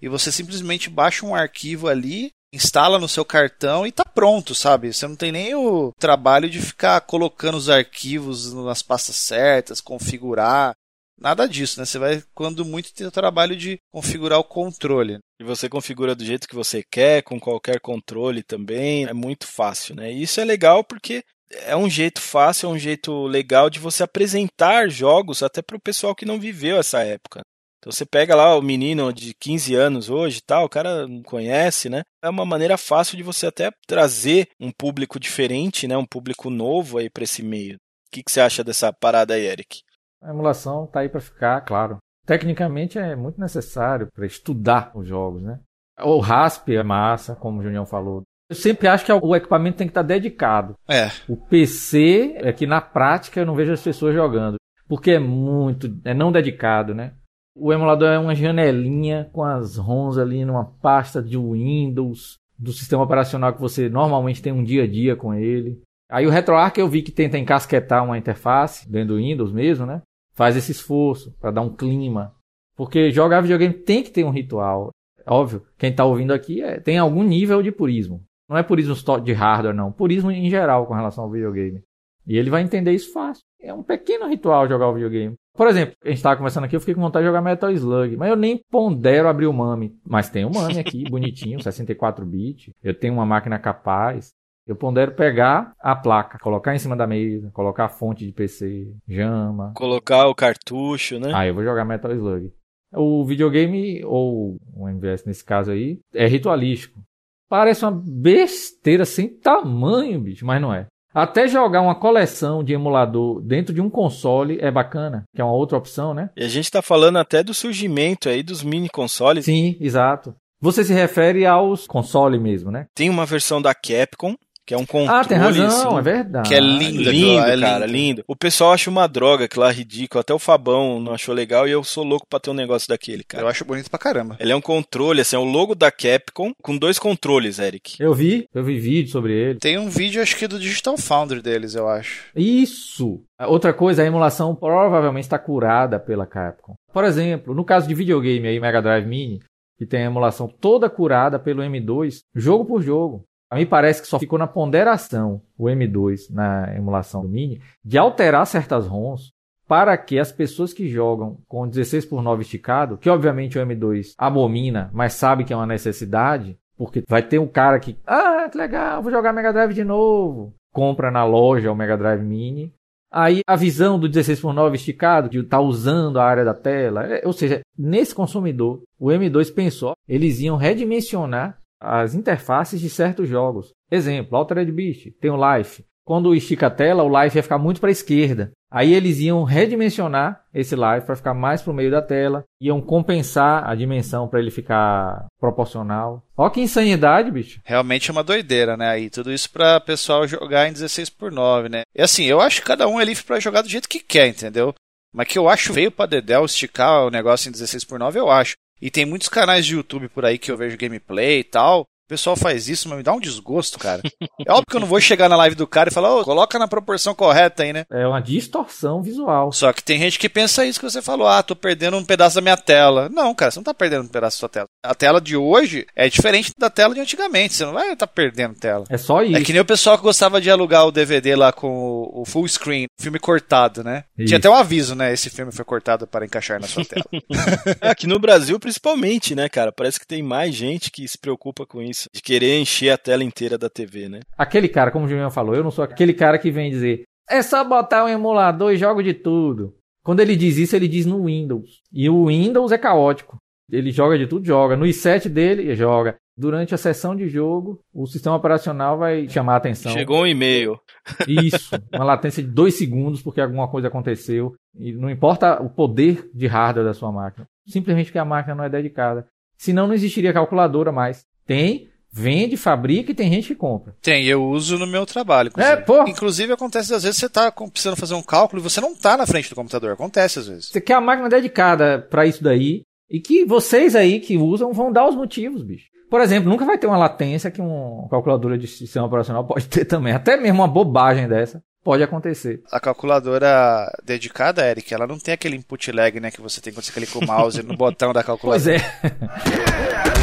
C: E você simplesmente baixa um arquivo ali, instala no seu cartão e tá pronto, sabe? Você não tem nem o trabalho de ficar colocando os arquivos nas pastas certas, configurar. Nada disso, né? Você vai, quando muito, ter o trabalho de configurar o controle.
B: E você configura do jeito que você quer, com qualquer controle também. É muito fácil, né? E isso é legal porque é um jeito fácil, é um jeito legal de você apresentar jogos até para o pessoal que não viveu essa época. Então você pega lá o menino de 15 anos hoje tal, o cara não conhece, né? É uma maneira fácil de você até trazer um público diferente, né? Um público novo aí para esse meio. O que, que você acha dessa parada aí, Eric?
A: A emulação está aí para ficar, claro. Tecnicamente é muito necessário para estudar os jogos, né? O RASP é massa, como o Junião falou. Eu sempre acho que o equipamento tem que estar tá dedicado.
C: É.
A: O PC é que na prática eu não vejo as pessoas jogando, porque é muito, é não dedicado, né? O emulador é uma janelinha com as ROMs ali numa pasta de Windows, do sistema operacional que você normalmente tem um dia a dia com ele. Aí o RetroArch eu vi que tenta encasquetar uma interface dentro do Windows mesmo, né? Faz esse esforço para dar um clima. Porque jogar videogame tem que ter um ritual. Óbvio, quem está ouvindo aqui é, tem algum nível de purismo. Não é purismo de hardware, não. Purismo em geral com relação ao videogame. E ele vai entender isso fácil. É um pequeno ritual jogar o videogame. Por exemplo, a gente estava conversando aqui, eu fiquei com vontade de jogar Metal Slug, mas eu nem pondero abrir o MAME. Mas tem o MAME aqui, [LAUGHS] bonitinho, 64 bits. Eu tenho uma máquina capaz. Eu pondero pegar a placa, colocar em cima da mesa, colocar a fonte de PC, jama.
B: Colocar o cartucho, né?
A: Aí eu vou jogar Metal Slug. O videogame, ou o MVS nesse caso aí, é ritualístico. Parece uma besteira sem tamanho, bicho, mas não é. Até jogar uma coleção de emulador dentro de um console é bacana, que é uma outra opção, né?
B: E a gente tá falando até do surgimento aí dos mini consoles.
A: Sim, exato. Você se refere aos consoles mesmo, né?
B: Tem uma versão da Capcom que é um controle.
A: Ah, tem razão, assim, é verdade.
B: Que é lindo, lindo, é cara, lindo. lindo. O pessoal acha uma droga, aquilo lá ridículo. Até o Fabão não achou legal e eu sou louco pra ter um negócio daquele, cara.
C: Eu acho bonito pra caramba.
B: Ele é um controle, assim, é o logo da Capcom com dois controles, Eric.
A: Eu vi, eu vi vídeo sobre ele.
C: Tem um vídeo, acho que do Digital Foundry deles, eu acho.
A: Isso! Outra coisa, a emulação provavelmente está curada pela Capcom. Por exemplo, no caso de videogame aí, Mega Drive Mini, que tem a emulação toda curada pelo M2, jogo por jogo. A mim parece que só ficou na ponderação o M2 na emulação do Mini de alterar certas ROMs para que as pessoas que jogam com 16 por 9 esticado, que obviamente o M2 abomina, mas sabe que é uma necessidade, porque vai ter um cara que, ah, que legal, vou jogar Mega Drive de novo, compra na loja o Mega Drive Mini. Aí a visão do 16 por 9 esticado, de estar tá usando a área da tela, é, ou seja, nesse consumidor, o M2 pensou, eles iam redimensionar as interfaces de certos jogos. Exemplo, Altered Beast, tem o Life. Quando estica a tela, o Life ia ficar muito para a esquerda. Aí eles iam redimensionar esse Life para ficar mais para o meio da tela, iam compensar a dimensão para ele ficar proporcional. Ó que insanidade, bicho.
C: Realmente é uma doideira, né? Aí tudo isso para pessoal jogar em 16 por 9, né? E assim, eu acho que cada um é livre para jogar do jeito que quer, entendeu? Mas que eu acho feio para Dedel esticar o negócio em 16 por 9, eu acho. E tem muitos canais de YouTube por aí que eu vejo gameplay e tal. O pessoal faz isso, mas me dá um desgosto, cara. É óbvio que eu não vou chegar na live do cara e falar, ô, coloca na proporção correta aí, né?
A: É uma distorção visual.
C: Só que tem gente que pensa isso que você falou, ah, tô perdendo um pedaço da minha tela. Não, cara, você não tá perdendo um pedaço da sua tela. A tela de hoje é diferente da tela de antigamente, você não vai estar tá perdendo tela.
A: É só isso.
C: É que nem o pessoal que gostava de alugar o DVD lá com o full screen, filme cortado, né? Isso. Tinha até um aviso, né? Esse filme foi cortado para encaixar na sua tela. [LAUGHS] [LAUGHS]
B: é, aqui no Brasil, principalmente, né, cara? Parece que tem mais gente que se preocupa com isso, de querer encher a tela inteira da TV, né?
A: Aquele cara, como o Julião falou, eu não sou aquele cara que vem dizer é só botar um emulador e jogo de tudo. Quando ele diz isso, ele diz no Windows. E o Windows é caótico. Ele joga de tudo, joga. No i7 dele, joga. Durante a sessão de jogo, o sistema operacional vai chamar a atenção.
B: Chegou um e-mail. [LAUGHS]
A: Isso, uma latência de dois segundos porque alguma coisa aconteceu. E não importa o poder de hardware da sua máquina. Simplesmente que a máquina não é dedicada. Senão não existiria calculadora mais. Tem, vende, fabrica e tem gente que compra.
C: Tem, eu uso no meu trabalho.
A: Inclusive. É, pô.
C: Inclusive acontece às vezes você está precisando fazer um cálculo e você não está na frente do computador. Acontece às vezes.
A: Você quer a máquina dedicada para isso daí e que vocês aí que usam vão dar os motivos, bicho. Por exemplo, nunca vai ter uma latência que uma calculadora de sistema operacional pode ter também. Até mesmo uma bobagem dessa pode acontecer.
C: A calculadora dedicada, Eric, ela não tem aquele input lag, né, que você tem quando você clica o mouse no botão da calculadora. [LAUGHS]
A: Pois é. [LAUGHS]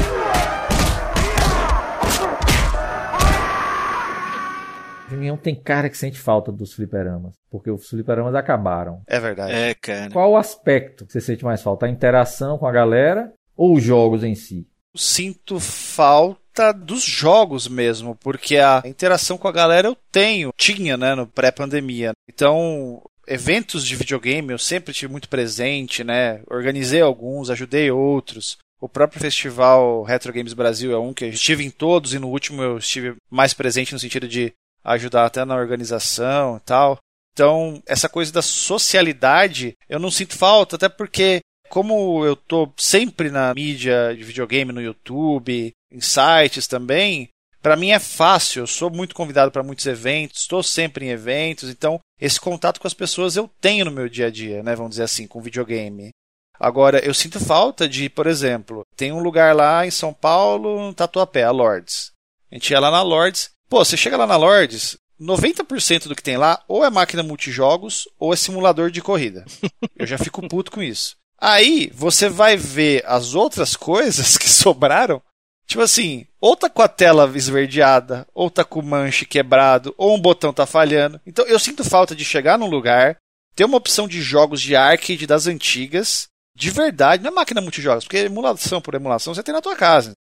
A: Julião tem cara que sente falta dos fliperamas, porque os fliperamas acabaram.
C: É verdade.
B: É, cara.
A: Qual o aspecto que você sente mais falta? A interação com a galera ou os jogos em si?
C: Sinto falta dos jogos mesmo, porque a interação com a galera eu tenho, tinha, né, no pré-pandemia. Então, eventos de videogame eu sempre tive muito presente, né? Organizei alguns, ajudei outros. O próprio festival Retro Games Brasil é um que eu estive em todos e no último eu estive mais presente no sentido de ajudar até na organização e tal. Então, essa coisa da socialidade, eu não sinto falta, até porque como eu tô sempre na mídia de videogame no YouTube, em sites também, para mim é fácil, eu sou muito convidado para muitos eventos, estou sempre em eventos, então esse contato com as pessoas eu tenho no meu dia a dia, né, vamos dizer assim, com videogame. Agora, eu sinto falta de, por exemplo, tem um lugar lá em São Paulo, no Tatuapé, a Lords. A gente ia lá na Lords Pô, você chega lá na Lords, 90% do que tem lá ou é máquina multijogos ou é simulador de corrida. Eu já fico puto com isso. Aí você vai ver as outras coisas [LAUGHS] que sobraram. Tipo assim, ou tá com a tela esverdeada, ou tá com o manche quebrado, ou um botão tá falhando. Então eu sinto falta de chegar num lugar, ter uma opção de jogos de arcade das antigas, de verdade, não é máquina multijogos, porque emulação por emulação você tem na tua casa.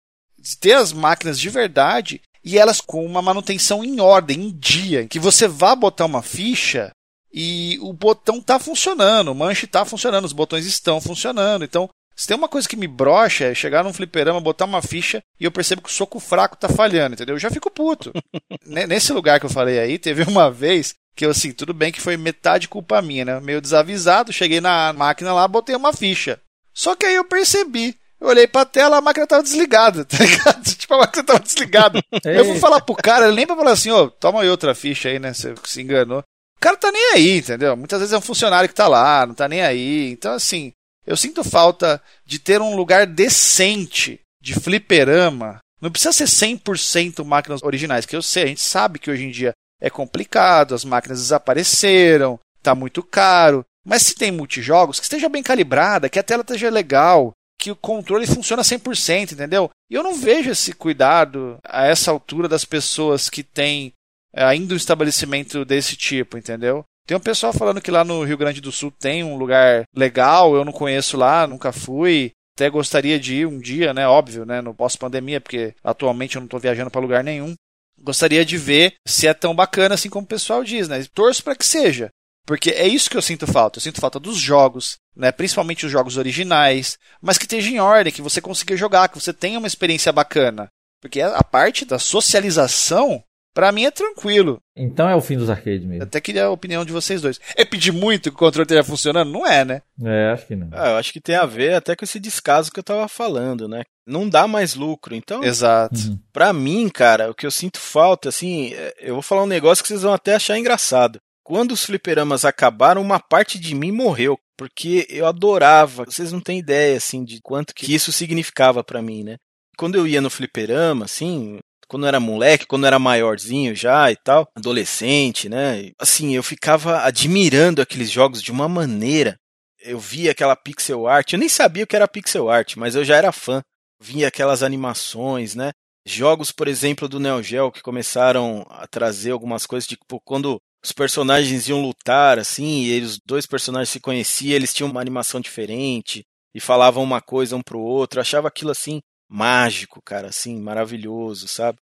C: Ter as máquinas de verdade e elas com uma manutenção em ordem, em dia, em que você vá botar uma ficha e o botão está funcionando, o manche está funcionando, os botões estão funcionando. Então, se tem uma coisa que me brocha é chegar num fliperama, botar uma ficha e eu percebo que o soco fraco está falhando, entendeu? Eu já fico puto. [LAUGHS] Nesse lugar que eu falei aí, teve uma vez que eu assim, tudo bem que foi metade culpa minha, né? Meio desavisado, cheguei na máquina lá, botei uma ficha. Só que aí eu percebi eu olhei pra tela, a máquina tava desligada, [LAUGHS] tá ligado? Tipo, a máquina tava desligada. eu fui falar pro cara, ele nem pra falar assim, ô, oh, toma aí outra ficha aí, né? Você se enganou. O cara tá nem aí, entendeu? Muitas vezes é um funcionário que tá lá, não tá nem aí. Então, assim, eu sinto falta de ter um lugar decente de fliperama. Não precisa ser 100% máquinas originais, que eu sei, a gente sabe que hoje em dia é complicado, as máquinas desapareceram, tá muito caro. Mas se tem multijogos, que esteja bem calibrada, que a tela esteja legal, que o controle funciona 100%, entendeu? E eu não vejo esse cuidado a essa altura das pessoas que têm é, ainda um estabelecimento desse tipo, entendeu? Tem um pessoal falando que lá no Rio Grande do Sul tem um lugar legal, eu não conheço lá, nunca fui. Até gostaria de ir um dia, né? Óbvio, né? No pós-pandemia, porque atualmente eu não estou viajando para lugar nenhum. Gostaria de ver se é tão bacana assim como o pessoal diz, né? Torço para que seja. Porque é isso que eu sinto falta. Eu sinto falta dos jogos, né? principalmente os jogos originais, mas que esteja em ordem, que você consiga jogar, que você tenha uma experiência bacana. Porque a parte da socialização, para mim é tranquilo.
A: Então é o fim dos arcades mesmo.
C: Até queria a opinião de vocês dois. É pedir muito que o controle esteja funcionando? Não é, né?
A: É, acho que não.
B: Ah, eu acho que tem a ver até com esse descaso que eu tava falando, né? Não dá mais lucro. Então,
C: Exato. Uhum.
B: Pra mim, cara, o que eu sinto falta, assim, é, eu vou falar um negócio que vocês vão até achar engraçado. Quando os fliperamas acabaram, uma parte de mim morreu, porque eu adorava. Vocês não têm ideia assim de quanto que isso significava para mim, né? Quando eu ia no fliperama, assim, quando eu era moleque, quando eu era maiorzinho já e tal, adolescente, né? Assim, eu ficava admirando aqueles jogos de uma maneira. Eu via aquela pixel art, eu nem sabia o que era pixel art, mas eu já era fã. Via aquelas animações, né? Jogos, por exemplo, do Neo Geo que começaram a trazer algumas coisas, tipo, quando os personagens iam lutar, assim, e os dois personagens se conheciam, eles tinham uma animação diferente e falavam uma coisa um pro outro. Eu achava aquilo assim mágico, cara, assim, maravilhoso, sabe?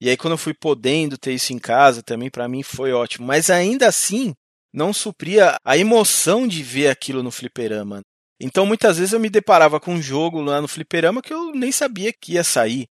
B: E aí quando eu fui podendo ter isso em casa, também para mim foi ótimo, mas ainda assim não supria a emoção de ver aquilo no fliperama. Então muitas vezes eu me deparava com um jogo lá no fliperama que eu nem sabia que ia sair.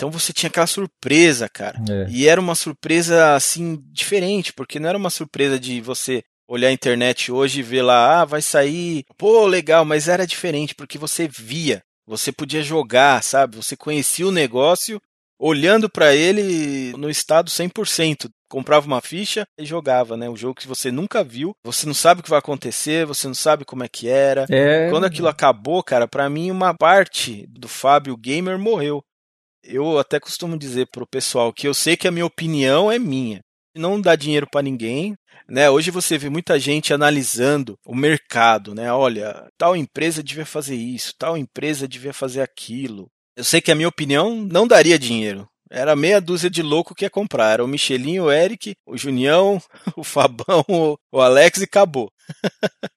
B: Então você tinha aquela surpresa, cara. É. E era uma surpresa assim diferente, porque não era uma surpresa de você olhar a internet hoje e ver lá, ah, vai sair, pô, legal, mas era diferente porque você via você podia jogar, sabe? Você conhecia o negócio olhando para ele no estado 100%. Comprava uma ficha e jogava, né? Um jogo que você nunca viu, você não sabe o que vai acontecer, você não sabe como é que era. É... Quando aquilo acabou, cara, para mim uma parte do Fábio Gamer morreu. Eu até costumo dizer pro pessoal que eu sei que a minha opinião é minha. Não dá dinheiro para ninguém, né? Hoje você vê muita gente analisando o mercado, né? Olha, tal empresa devia fazer isso, tal empresa devia fazer aquilo. Eu sei que a minha opinião não daria dinheiro. Era meia dúzia de louco que ia comprar. Era o Michelinho, o Eric, o Junião, [LAUGHS] o Fabão, o Alex e acabou. [LAUGHS]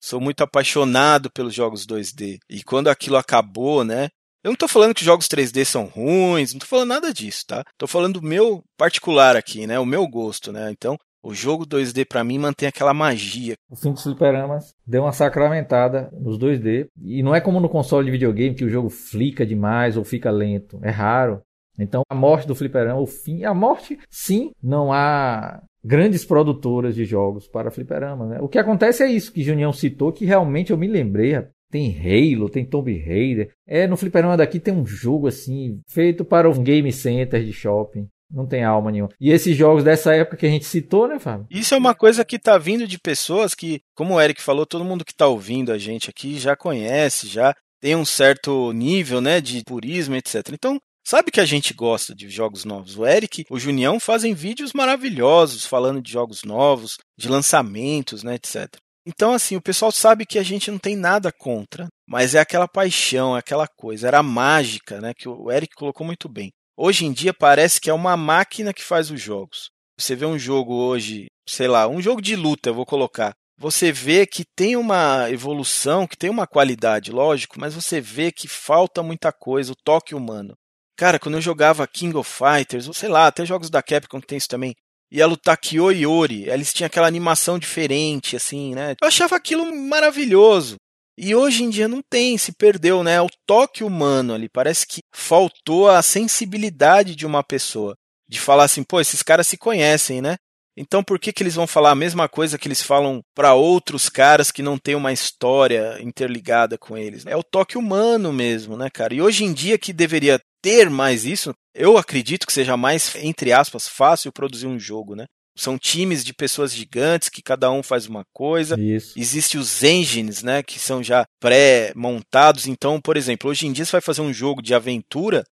B: Sou muito apaixonado pelos jogos 2D. E quando aquilo acabou, né? Eu não tô falando que jogos 3D são ruins, não tô falando nada disso, tá? Tô falando do meu particular aqui, né? O meu gosto, né? Então, o jogo 2D para mim mantém aquela magia.
A: O fim dos fliperamas deu uma sacramentada nos 2D. E não é como no console de videogame que o jogo flica demais ou fica lento. É raro. Então a morte do fliperama, o fim. A morte, sim, não há grandes produtoras de jogos para fliperama. Né? O que acontece é isso que Junião citou, que realmente eu me lembrei. Tem Halo, tem Tomb Raider. É, no fliperama daqui tem um jogo assim, feito para um game center de shopping. Não tem alma nenhuma. E esses jogos dessa época que a gente citou, né, Fábio?
B: Isso é uma coisa que tá vindo de pessoas que, como o Eric falou, todo mundo que tá ouvindo a gente aqui já conhece, já tem um certo nível, né, de purismo, etc. Então, sabe que a gente gosta de jogos novos. O Eric, o Junião fazem vídeos maravilhosos falando de jogos novos, de lançamentos, né, etc. Então, assim, o pessoal sabe que a gente não tem nada contra, mas é aquela paixão, é aquela coisa, era mágica, né, que o Eric colocou muito bem. Hoje em dia parece que é uma máquina que faz os jogos. Você vê um jogo hoje, sei lá, um jogo de luta, eu vou colocar. Você vê que tem uma evolução, que tem uma qualidade, lógico, mas você vê que falta muita coisa, o toque humano. Cara, quando eu jogava King of Fighters, ou sei lá, até jogos da Capcom que tem isso também, ia lutar Kyo e Ori, eles tinham aquela animação diferente, assim, né? Eu achava aquilo maravilhoso. E hoje em dia não tem, se perdeu, né? O toque humano ali. Parece que faltou a sensibilidade de uma pessoa. De falar assim, pô, esses caras se conhecem, né? Então por que, que eles vão falar a mesma coisa que eles falam para outros caras que não tem uma história interligada com eles? É o toque humano mesmo, né, cara? E hoje em dia que deveria ter mais isso, eu acredito que seja mais, entre aspas, fácil produzir um jogo, né? São times de pessoas gigantes que cada um faz uma coisa.
A: Isso.
B: Existem os engines, né, que são já pré-montados. Então, por exemplo, hoje em dia você vai fazer um jogo de aventura,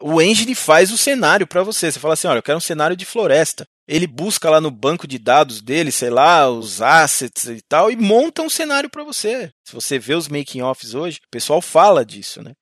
B: o engine faz o cenário para você. Você fala assim, olha, eu quero um cenário de floresta. Ele busca lá no banco de dados dele, sei lá, os assets e tal, e monta um cenário para você. Se você vê os making offs hoje, o pessoal fala disso, né?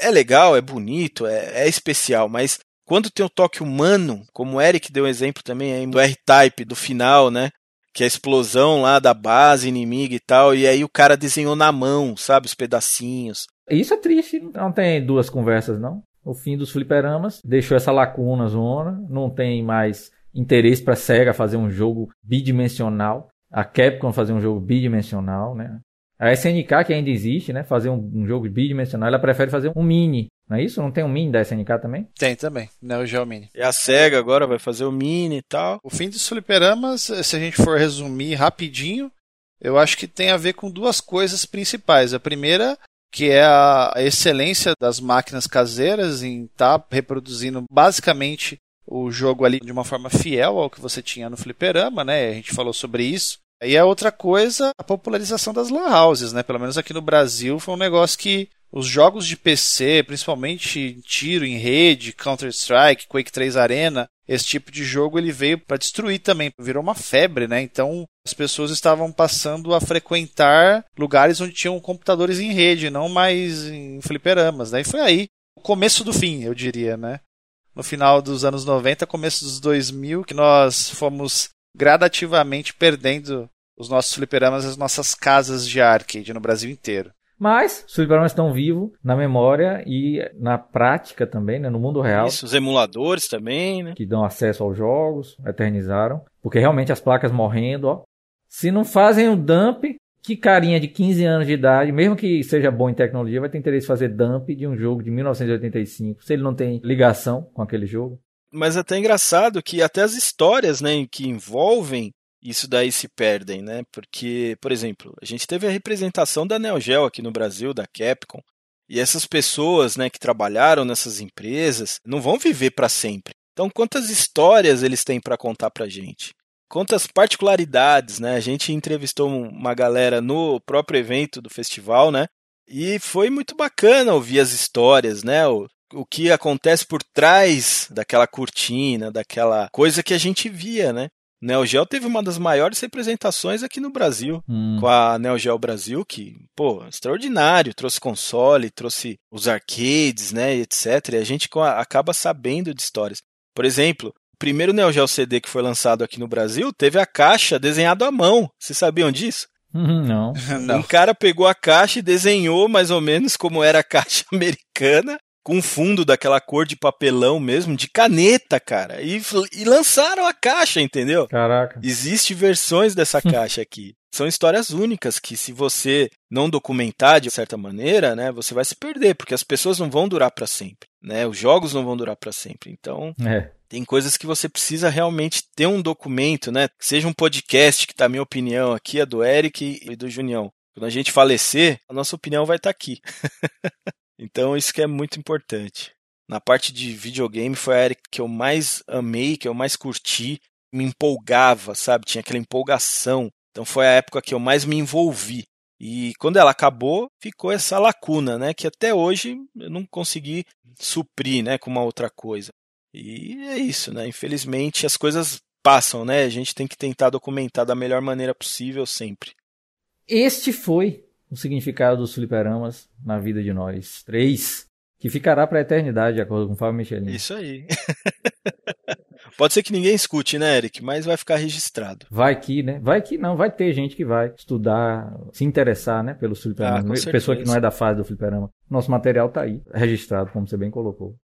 B: É legal, é bonito, é, é especial, mas quando tem o toque humano, como o Eric deu um exemplo também aí do R-Type, do final, né? Que é a explosão lá da base inimiga e tal, e aí o cara desenhou na mão, sabe, os pedacinhos.
A: Isso é triste, não tem duas conversas, não. O fim dos fliperamas deixou essa lacuna zona, não tem mais interesse para Sega fazer um jogo bidimensional, a Capcom fazer um jogo bidimensional, né? A SNK, que ainda existe, né? Fazer um, um jogo bidimensional, ela prefere fazer um mini. Não é isso? Não tem um mini da SNK também?
C: Tem também, Neo Geo Mini.
B: E a SEGA agora vai fazer o mini e tal.
C: O fim dos fliperamas, se a gente for resumir rapidinho, eu acho que tem a ver com duas coisas principais. A primeira, que é a excelência das máquinas caseiras em estar tá reproduzindo basicamente o jogo ali de uma forma fiel ao que você tinha no fliperama, né? A gente falou sobre isso. E a outra coisa, a popularização das lan houses, né? Pelo menos aqui no Brasil foi um negócio que Os jogos de PC, principalmente tiro em rede, Counter-Strike, Quake 3 Arena, esse tipo de jogo ele veio para destruir também, virou uma febre, né? Então as pessoas estavam passando a frequentar lugares onde tinham computadores em rede, não mais em fliperamas, né? E foi aí o começo do fim, eu diria, né? No final dos anos 90, começo dos 2000, que nós fomos gradativamente perdendo os nossos fliperamas, as nossas casas de arcade no Brasil inteiro.
A: Mas os fliperamas estão vivos na memória e na prática também, né, no mundo real.
B: Isso, os emuladores também, né?
A: Que dão acesso aos jogos, eternizaram. Porque realmente as placas morrendo, ó. Se não fazem o dump, que carinha de 15 anos de idade, mesmo que seja bom em tecnologia, vai ter interesse em fazer dump de um jogo de 1985, se ele não tem ligação com aquele jogo.
B: Mas é até engraçado que até as histórias, né, que envolvem isso daí se perdem, né? Porque, por exemplo, a gente teve a representação da Neo Geo aqui no Brasil, da Capcom, e essas pessoas, né, que trabalharam nessas empresas, não vão viver para sempre. Então, quantas histórias eles têm para contar pra gente? Quantas particularidades, né? A gente entrevistou uma galera no próprio evento do festival, né? E foi muito bacana ouvir as histórias, né? O, o que acontece por trás daquela cortina, daquela coisa que a gente via, né? Neo Geo teve uma das maiores representações aqui no Brasil, hum. com a Neo Geo Brasil, que, pô, extraordinário, trouxe console, trouxe os arcades, né, etc. E a gente acaba sabendo de histórias. Por exemplo, o primeiro Neo Geo CD que foi lançado aqui no Brasil teve a caixa desenhada à mão. Vocês sabiam disso? [LAUGHS]
A: Não.
B: Um cara pegou a caixa e desenhou mais ou menos como era a caixa [LAUGHS] americana com fundo daquela cor de papelão mesmo, de caneta, cara. E, e lançaram a caixa, entendeu?
A: Caraca.
B: Existem versões dessa [LAUGHS] caixa aqui. São histórias únicas que, se você não documentar de certa maneira, né, você vai se perder, porque as pessoas não vão durar para sempre, né? Os jogos não vão durar para sempre. Então,
A: é.
B: tem coisas que você precisa realmente ter um documento, né? Seja um podcast, que tá a minha opinião aqui, a do Eric e do Junião. Quando a gente falecer, a nossa opinião vai estar tá aqui. [LAUGHS] Então isso que é muito importante. Na parte de videogame foi a era que eu mais amei, que eu mais curti, me empolgava, sabe? Tinha aquela empolgação. Então foi a época que eu mais me envolvi. E quando ela acabou, ficou essa lacuna, né? Que até hoje eu não consegui suprir, né? Com uma outra coisa. E é isso, né? Infelizmente as coisas passam, né? A gente tem que tentar documentar da melhor maneira possível sempre.
A: Este foi o significado dos fliperamas na vida de nós três, que ficará para a eternidade, de acordo com o Fábio Michelin.
B: Isso aí. [LAUGHS] Pode ser que ninguém escute, né, Eric? Mas vai ficar registrado.
A: Vai que, né? Vai que não, vai ter gente que vai estudar, se interessar, né, pelo fliperama. Ah, Pessoa que não é da fase do fliperama. Nosso material tá aí, registrado, como você bem colocou.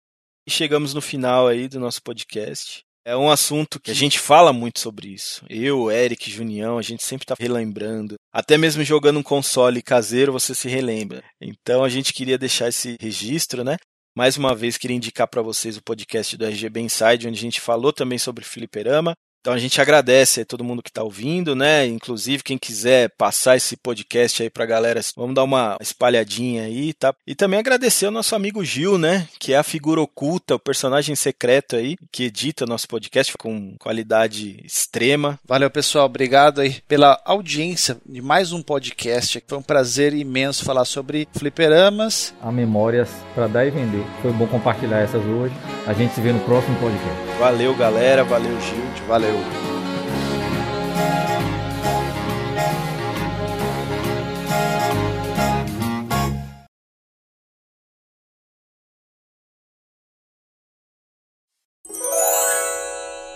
B: E chegamos no final aí do nosso podcast. É um assunto que a gente fala muito sobre isso. Eu, Eric, Junião, a gente sempre está relembrando. Até mesmo jogando um console caseiro, você se relembra. Então a gente queria deixar esse registro, né? Mais uma vez, queria indicar para vocês o podcast do RGB Inside, onde a gente falou também sobre fliperama. Então a gente agradece a todo mundo que está ouvindo, né? Inclusive, quem quiser passar esse podcast aí pra galera, vamos dar uma espalhadinha aí, tá? E também agradecer ao nosso amigo Gil, né? Que é a figura oculta, o personagem secreto aí, que edita nosso podcast com qualidade extrema.
C: Valeu, pessoal. Obrigado aí pela audiência de mais um podcast. Foi um prazer imenso falar sobre fliperamas.
A: Há memórias para dar e vender. Foi bom compartilhar essas hoje. A gente se vê no próximo podcast.
B: Valeu, galera. Valeu, Gil. Valeu.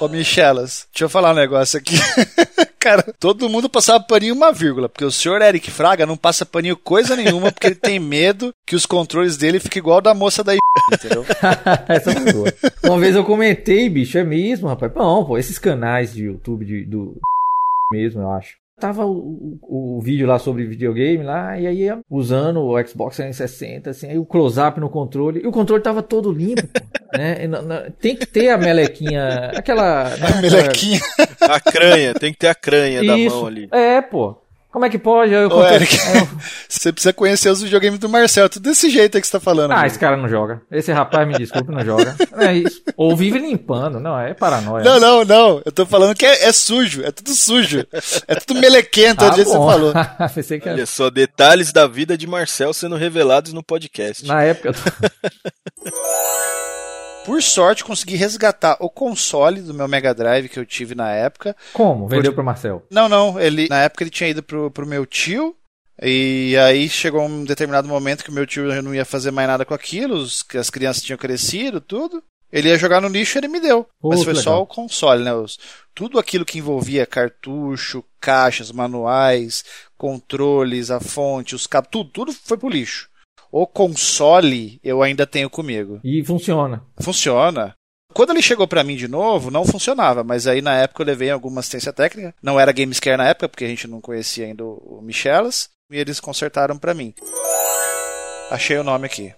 C: Ô, Michelas, deixa eu falar um negócio aqui. [LAUGHS] Cara, todo mundo passava paninho uma vírgula, porque o senhor Eric Fraga não passa paninho coisa nenhuma, porque ele tem medo que os controles dele fiquem igual da moça da entendeu? [LAUGHS]
A: Essa é boa. Uma vez eu comentei, bicho, é mesmo, rapaz. Não, pô, esses canais de YouTube de, do mesmo, eu acho. Tava o, o, o, vídeo lá sobre videogame lá, e aí usando o Xbox 360, assim, aí o close-up no controle, e o controle tava todo limpo, pô, [LAUGHS] né? tem que ter a melequinha, aquela...
C: A melequinha.
B: A cranha, tem que ter a cranha Isso, da mão ali.
A: É, pô. Como é que pode? Eu,
C: Ô, Eric, eu... [LAUGHS] você precisa conhecer os videogames do Marcel. Tudo desse jeito aí que você tá falando.
A: Ah, amigo. esse cara não joga. Esse rapaz, me desculpe, não joga. É isso. Ou vive limpando. Não, é paranoia.
C: Não, não, não. Eu tô falando que é, é sujo. É tudo sujo. É tudo melequento, ah, do jeito que você falou. [LAUGHS]
B: Pensei que Olha só, detalhes da vida de Marcel sendo revelados no podcast.
A: Na época. Eu
C: tô... [LAUGHS] Por sorte, consegui resgatar o console do meu Mega Drive que eu tive na época.
A: Como? Vendeu pro Marcel?
C: Não, não. Ele, na época ele tinha ido pro, pro meu tio. E aí chegou um determinado momento que o meu tio não ia fazer mais nada com aquilo, que as crianças tinham crescido, tudo. Ele ia jogar no lixo e ele me deu. Oh, Mas foi só o console, né? Os, tudo aquilo que envolvia cartucho, caixas, manuais, controles, a fonte, os cabos, tudo, tudo foi pro lixo o console eu ainda tenho comigo.
A: E funciona.
C: Funciona. Quando ele chegou para mim de novo, não funcionava, mas aí na época eu levei alguma assistência técnica. Não era Gamescare na época, porque a gente não conhecia ainda o Michelas, e eles consertaram para mim. Achei o nome aqui.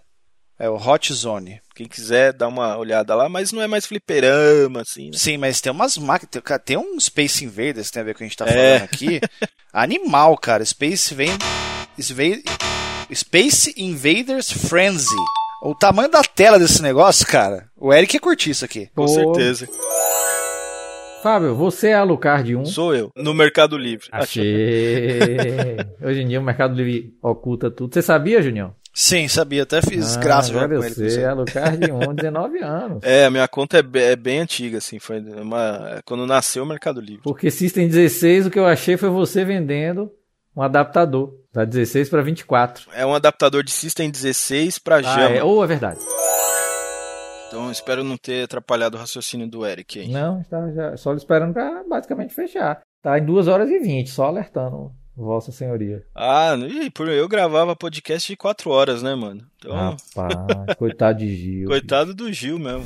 C: É o Hot Zone.
B: Quem quiser dar uma olhada lá, mas não é mais fliperama, assim. Né?
C: Sim, mas tem umas máquinas. Tem um Space Invaders, tem a ver com o que a gente tá falando é. aqui. [LAUGHS] Animal, cara. Space vem. Space Space Invaders Frenzy. O tamanho da tela desse negócio, cara. O Eric ia curtir isso aqui.
B: Com certeza.
A: Fábio, você é Alucard 1?
B: Sou eu, no Mercado Livre.
A: Achei. [LAUGHS] Hoje em dia o Mercado Livre oculta tudo. Você sabia, Junião?
C: Sim, sabia. Até fiz ah, graça
A: com ele. Você é Alucard [LAUGHS] 1, 19 anos.
B: É, a minha conta é bem, é bem antiga, assim. Foi uma, quando nasceu o Mercado Livre.
A: Porque System 16, o que eu achei foi você vendendo um adaptador. Da 16 para 24.
B: É um adaptador de System 16 para ah,
A: É, ou é verdade.
B: Então espero não ter atrapalhado o raciocínio do Eric aí.
A: Não, está já, só esperando para basicamente fechar. Tá em 2 horas e 20, só alertando Vossa Senhoria.
B: Ah, eu gravava podcast de 4 horas, né, mano?
A: Então... Rapaz, coitado de Gil. [LAUGHS]
B: Coitado do Gil mesmo.